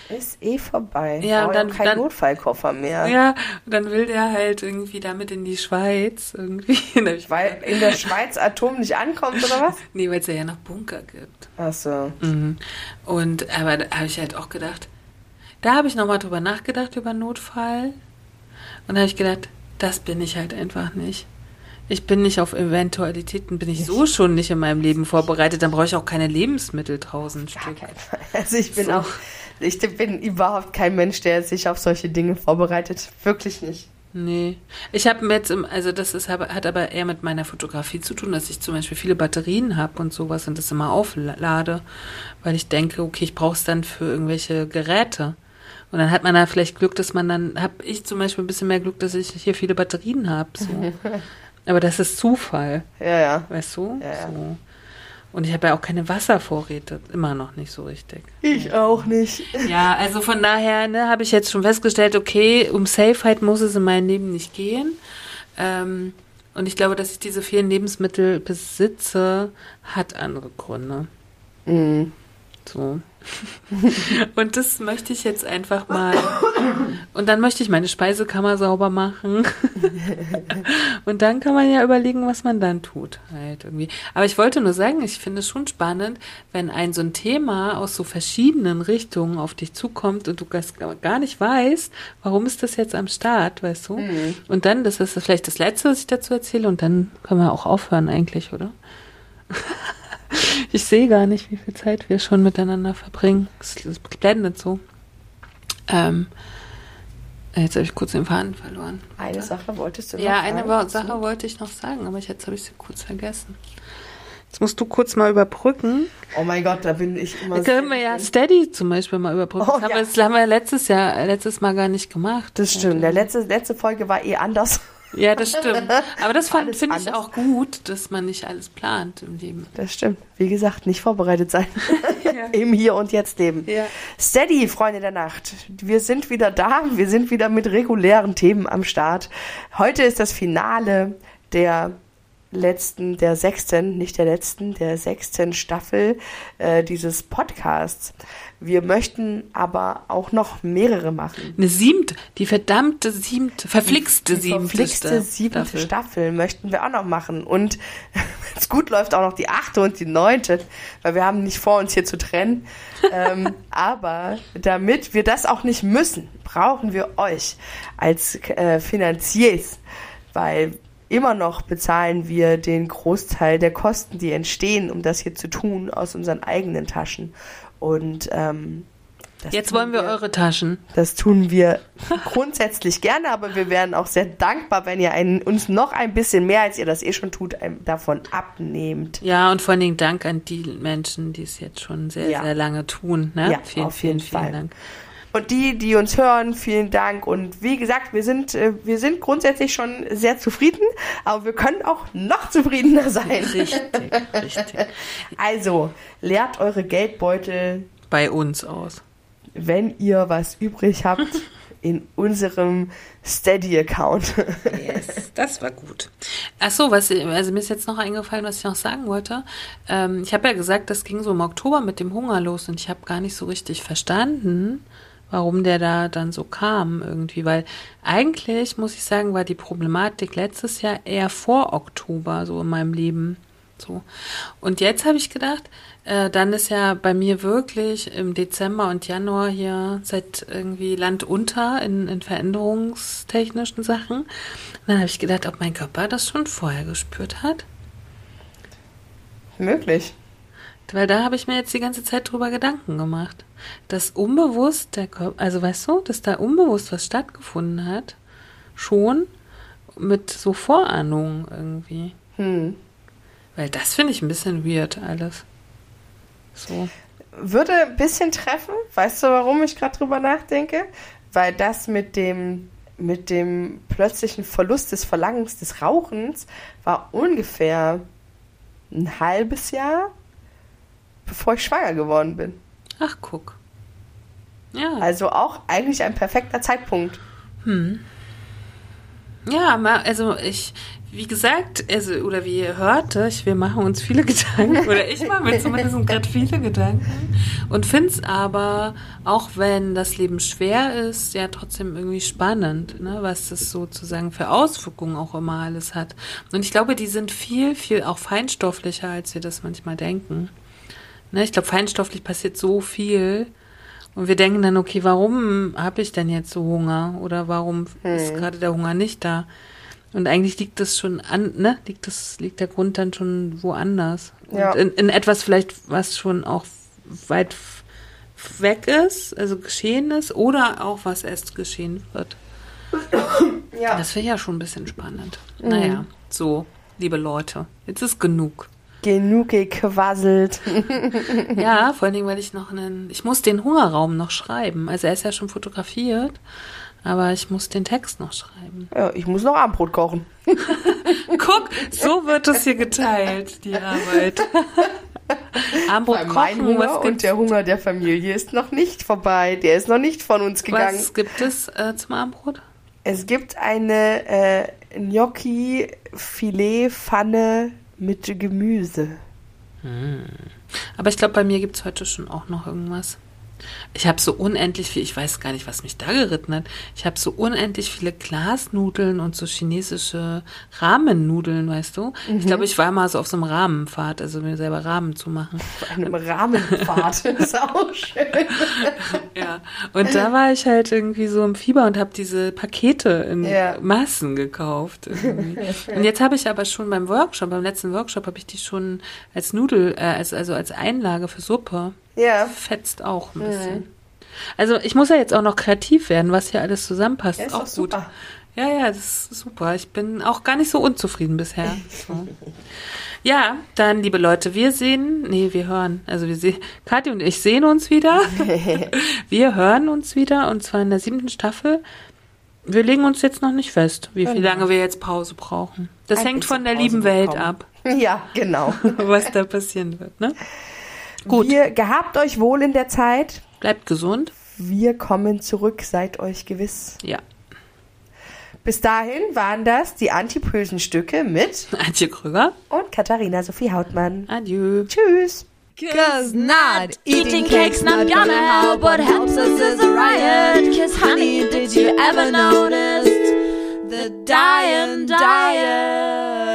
ist eh vorbei. Ja, und dann- kein dann- Notfallkoffer mehr. Ja, und dann will der halt irgendwie damit in die Schweiz irgendwie. Weil in der Schweiz Atom nicht ankommt, oder was? Nee, weil es ja noch Bunker gibt. Ach so. Mhm. Und aber da habe ich halt auch gedacht, da habe ich nochmal drüber nachgedacht über Notfall. Und da habe ich gedacht, das bin ich halt einfach nicht. Ich bin nicht auf Eventualitäten, bin ich so schon nicht in meinem Leben vorbereitet, dann brauche ich auch keine Lebensmittel tausend Stück. Also ich bin So. auch, ich bin überhaupt kein Mensch, der sich auf solche Dinge vorbereitet. Wirklich nicht. Nee. Ich habe jetzt, im, also das ist, hat aber eher mit meiner Fotografie zu tun, dass ich zum Beispiel viele Batterien habe und sowas und das immer auflade, weil ich denke, okay, ich brauche es dann für irgendwelche Geräte. Und dann hat man da vielleicht Glück, dass man dann, habe ich zum Beispiel ein bisschen mehr Glück, dass ich hier viele Batterien habe. So. aber das ist Zufall, Ja, ja. weißt du? Ja, ja. So. Und ich habe ja auch keine Wasservorräte, immer noch nicht so richtig. Ich auch nicht. Ja, also von daher ne, habe ich jetzt schon festgestellt, okay, um Safeheit muss es in meinem Leben nicht gehen. Ähm, und ich glaube, dass ich diese vielen Lebensmittel besitze, hat andere Gründe. Mhm. So. und das möchte ich jetzt einfach mal. Und dann möchte ich meine Speisekammer sauber machen. und dann kann man ja überlegen, was man dann tut. Halt irgendwie. Aber ich wollte nur sagen, ich finde es schon spannend, wenn ein so ein Thema aus so verschiedenen Richtungen auf dich zukommt und du gar nicht weißt, warum ist das jetzt am Start, weißt du? Und dann, das ist vielleicht das Letzte, was ich dazu erzähle, und dann können wir auch aufhören eigentlich, oder? Ich sehe gar nicht, wie viel Zeit wir schon miteinander verbringen. Es es blendet so. Ähm, jetzt habe ich kurz den Faden verloren. Eine. Sache wolltest du noch Ja, eine sagen? Sache wollte ich noch sagen, aber jetzt habe ich sie kurz vergessen. Jetzt musst du kurz mal überbrücken. Oh mein Gott, da bin ich immer Da können wir ja Steady zum Beispiel mal überbrücken. Oh, das, haben ja. wir, das haben wir letztes Jahr, letztes Mal gar nicht gemacht. Das stimmt. Der letzte, letzte Folge war eh anders. Ja, das stimmt. Aber das finde ich auch gut, dass man nicht alles plant im Leben. Das stimmt. Wie gesagt, nicht vorbereitet sein. Im Hier und Jetzt leben. Ja. Steady, Freunde der Nacht. Wir sind wieder da. Wir sind wieder mit regulären Themen am Start. Heute ist das Finale der letzten, der sechsten, nicht der letzten, der sechsten Staffel äh, dieses Podcasts. Wir möchten aber auch noch mehrere machen. Eine siebte, die verdammte siebte, verflixte Die siebte verflixte siebte Staffel. Staffel. möchten wir auch noch machen. Und wenn es gut läuft, auch noch die achte und die neunte, weil wir haben nicht vor, uns hier zu trennen. ähm, aber damit wir das auch nicht müssen, brauchen wir euch als äh, Finanziers. Weil immer noch bezahlen wir den Großteil der Kosten, die entstehen, um das hier zu tun, aus unseren eigenen Taschen. Und ähm, das Jetzt wollen wir eure Taschen. Das tun wir grundsätzlich gerne, aber wir wären auch sehr dankbar, wenn ihr einen, uns noch ein bisschen mehr, als ihr das eh schon tut, davon abnehmt. Ja, und vor allen Dingen Dank an die Menschen, die es jetzt schon sehr, Ja. sehr lange tun. Ne? Ja, vielen, auf vielen, jeden vielen Fall. Dank. Und die, die uns hören, vielen Dank. Und wie gesagt, wir sind, äh, wir sind grundsätzlich schon sehr zufrieden, aber wir können auch noch zufriedener sein. Richtig, richtig. Also, leert eure Geldbeutel, Bei uns aus. wenn ihr was übrig habt, in unserem Steady-Account. Yes, das war gut. Ach so, was, also mir ist jetzt noch eingefallen, was ich noch sagen wollte. Ähm, ich habe ja gesagt, das ging so im Oktober mit dem Hunger los und ich habe gar nicht so richtig verstanden, warum der da dann so kam irgendwie, weil eigentlich, muss ich sagen, war die Problematik letztes Jahr eher vor Oktober so in meinem Leben. So. Und jetzt habe ich gedacht, äh, dann ist ja bei mir wirklich im Dezember und Januar hier seit irgendwie Land unter in, in veränderungstechnischen Sachen. Und dann habe ich gedacht, ob mein Körper das schon vorher gespürt hat. Möglich. Weil da habe ich mir jetzt die ganze Zeit drüber Gedanken gemacht. Dass unbewusst der Körper, also weißt du, dass da unbewusst was stattgefunden hat, schon mit so Vorahnungen irgendwie. Hm. Weil das finde ich ein bisschen weird alles. So. Würde ein bisschen treffen. Weißt du, warum ich gerade drüber nachdenke? Weil das mit dem, mit dem plötzlichen Verlust des Verlangens des Rauchens war ungefähr ein halbes Jahr, bevor ich schwanger geworden bin. Ach, guck. Ja. Also auch eigentlich ein perfekter Zeitpunkt. Ja, ma- also ich, wie gesagt, also, oder wie ihr hörte, ich, wir machen uns viele Gedanken, oder ich mache mir zumindest gerade viele Gedanken und finde es aber, auch wenn das Leben schwer ist, ja trotzdem irgendwie spannend, ne, was das sozusagen für Auswirkungen auch immer alles hat. Und ich glaube, die sind viel, viel auch feinstofflicher, als wir das manchmal denken. Ne, ich glaube, feinstofflich passiert so viel. Und wir denken dann, okay, warum habe ich denn jetzt so Hunger? Oder warum ist gerade der Hunger nicht da? Und eigentlich liegt das schon an, ne? Liegt das, liegt der Grund dann schon woanders. Ja. In, in etwas vielleicht, was schon auch weit weg ist, also geschehen ist, oder auch was erst geschehen wird. Ja. Das wäre ja schon ein bisschen spannend. Naja, so, liebe Leute, jetzt ist genug. Genug gequasselt. Ja, vor allen Dingen, weil ich noch einen, ich muss den Hungerraum noch schreiben. Also er ist ja schon fotografiert, aber ich muss den Text noch schreiben. Ja, ich muss noch Abendbrot kochen. Guck, so wird es hier geteilt, die Arbeit. Armbrot mein kochen, Hunger und der Hunger der Familie ist noch nicht vorbei. Der ist noch nicht von uns gegangen. was gibt es äh, zum Armbrot? Es gibt eine äh, Gnocchi-Filet-Pfanne mit Gemüse. Aber ich glaube, bei mir gibt's heute schon auch noch irgendwas. Ich habe so unendlich viel, ich weiß gar nicht, was mich da geritten hat. Ich habe so unendlich viele Glasnudeln und so chinesische Rahmennudeln, weißt du? Ich glaube, ich war mal so auf so einem Rahmenpfad, also mir selber Rahmen zu machen. Auf einem Rahmenpfad. Das ist auch schön. Ja. Und da war ich halt irgendwie so im Fieber und habe diese Pakete in Ja. Massen gekauft. Irgendwie. Und jetzt habe ich aber schon beim Workshop, beim letzten Workshop habe ich die schon als Nudel, äh, als, also als Einlage für Suppe. Ja. Fetzt auch ein bisschen. Also ich muss ja jetzt auch noch kreativ werden, was hier alles zusammenpasst. Ja, ist auch gut. super. Ja, ja, das ist super. Ich bin auch gar nicht so unzufrieden bisher. So. Ja, dann, liebe Leute, wir sehen, nee, wir hören. Also wir sehen, Kathi und ich sehen uns wieder. wir hören uns wieder und zwar in der siebten Staffel. Wir legen uns jetzt noch nicht fest, wie viel Genau. lange wir jetzt Pause brauchen. Das Ein hängt von der Pause lieben Welt bekommen. ab, Ja, genau. was da passieren wird. Ne? Gut. Wir gehabt euch wohl in der Zeit. Bleibt gesund. Wir kommen zurück, seid euch gewiss. Ja. Bis dahin waren das die antipösen Stücke mit Antje Krüger. und Katharina Sophie Hautmann. Adieu. Tschüss. Cause not eating cake's not gonna help. What helps us is a riot. Cause honey, did you ever notice the dying diet?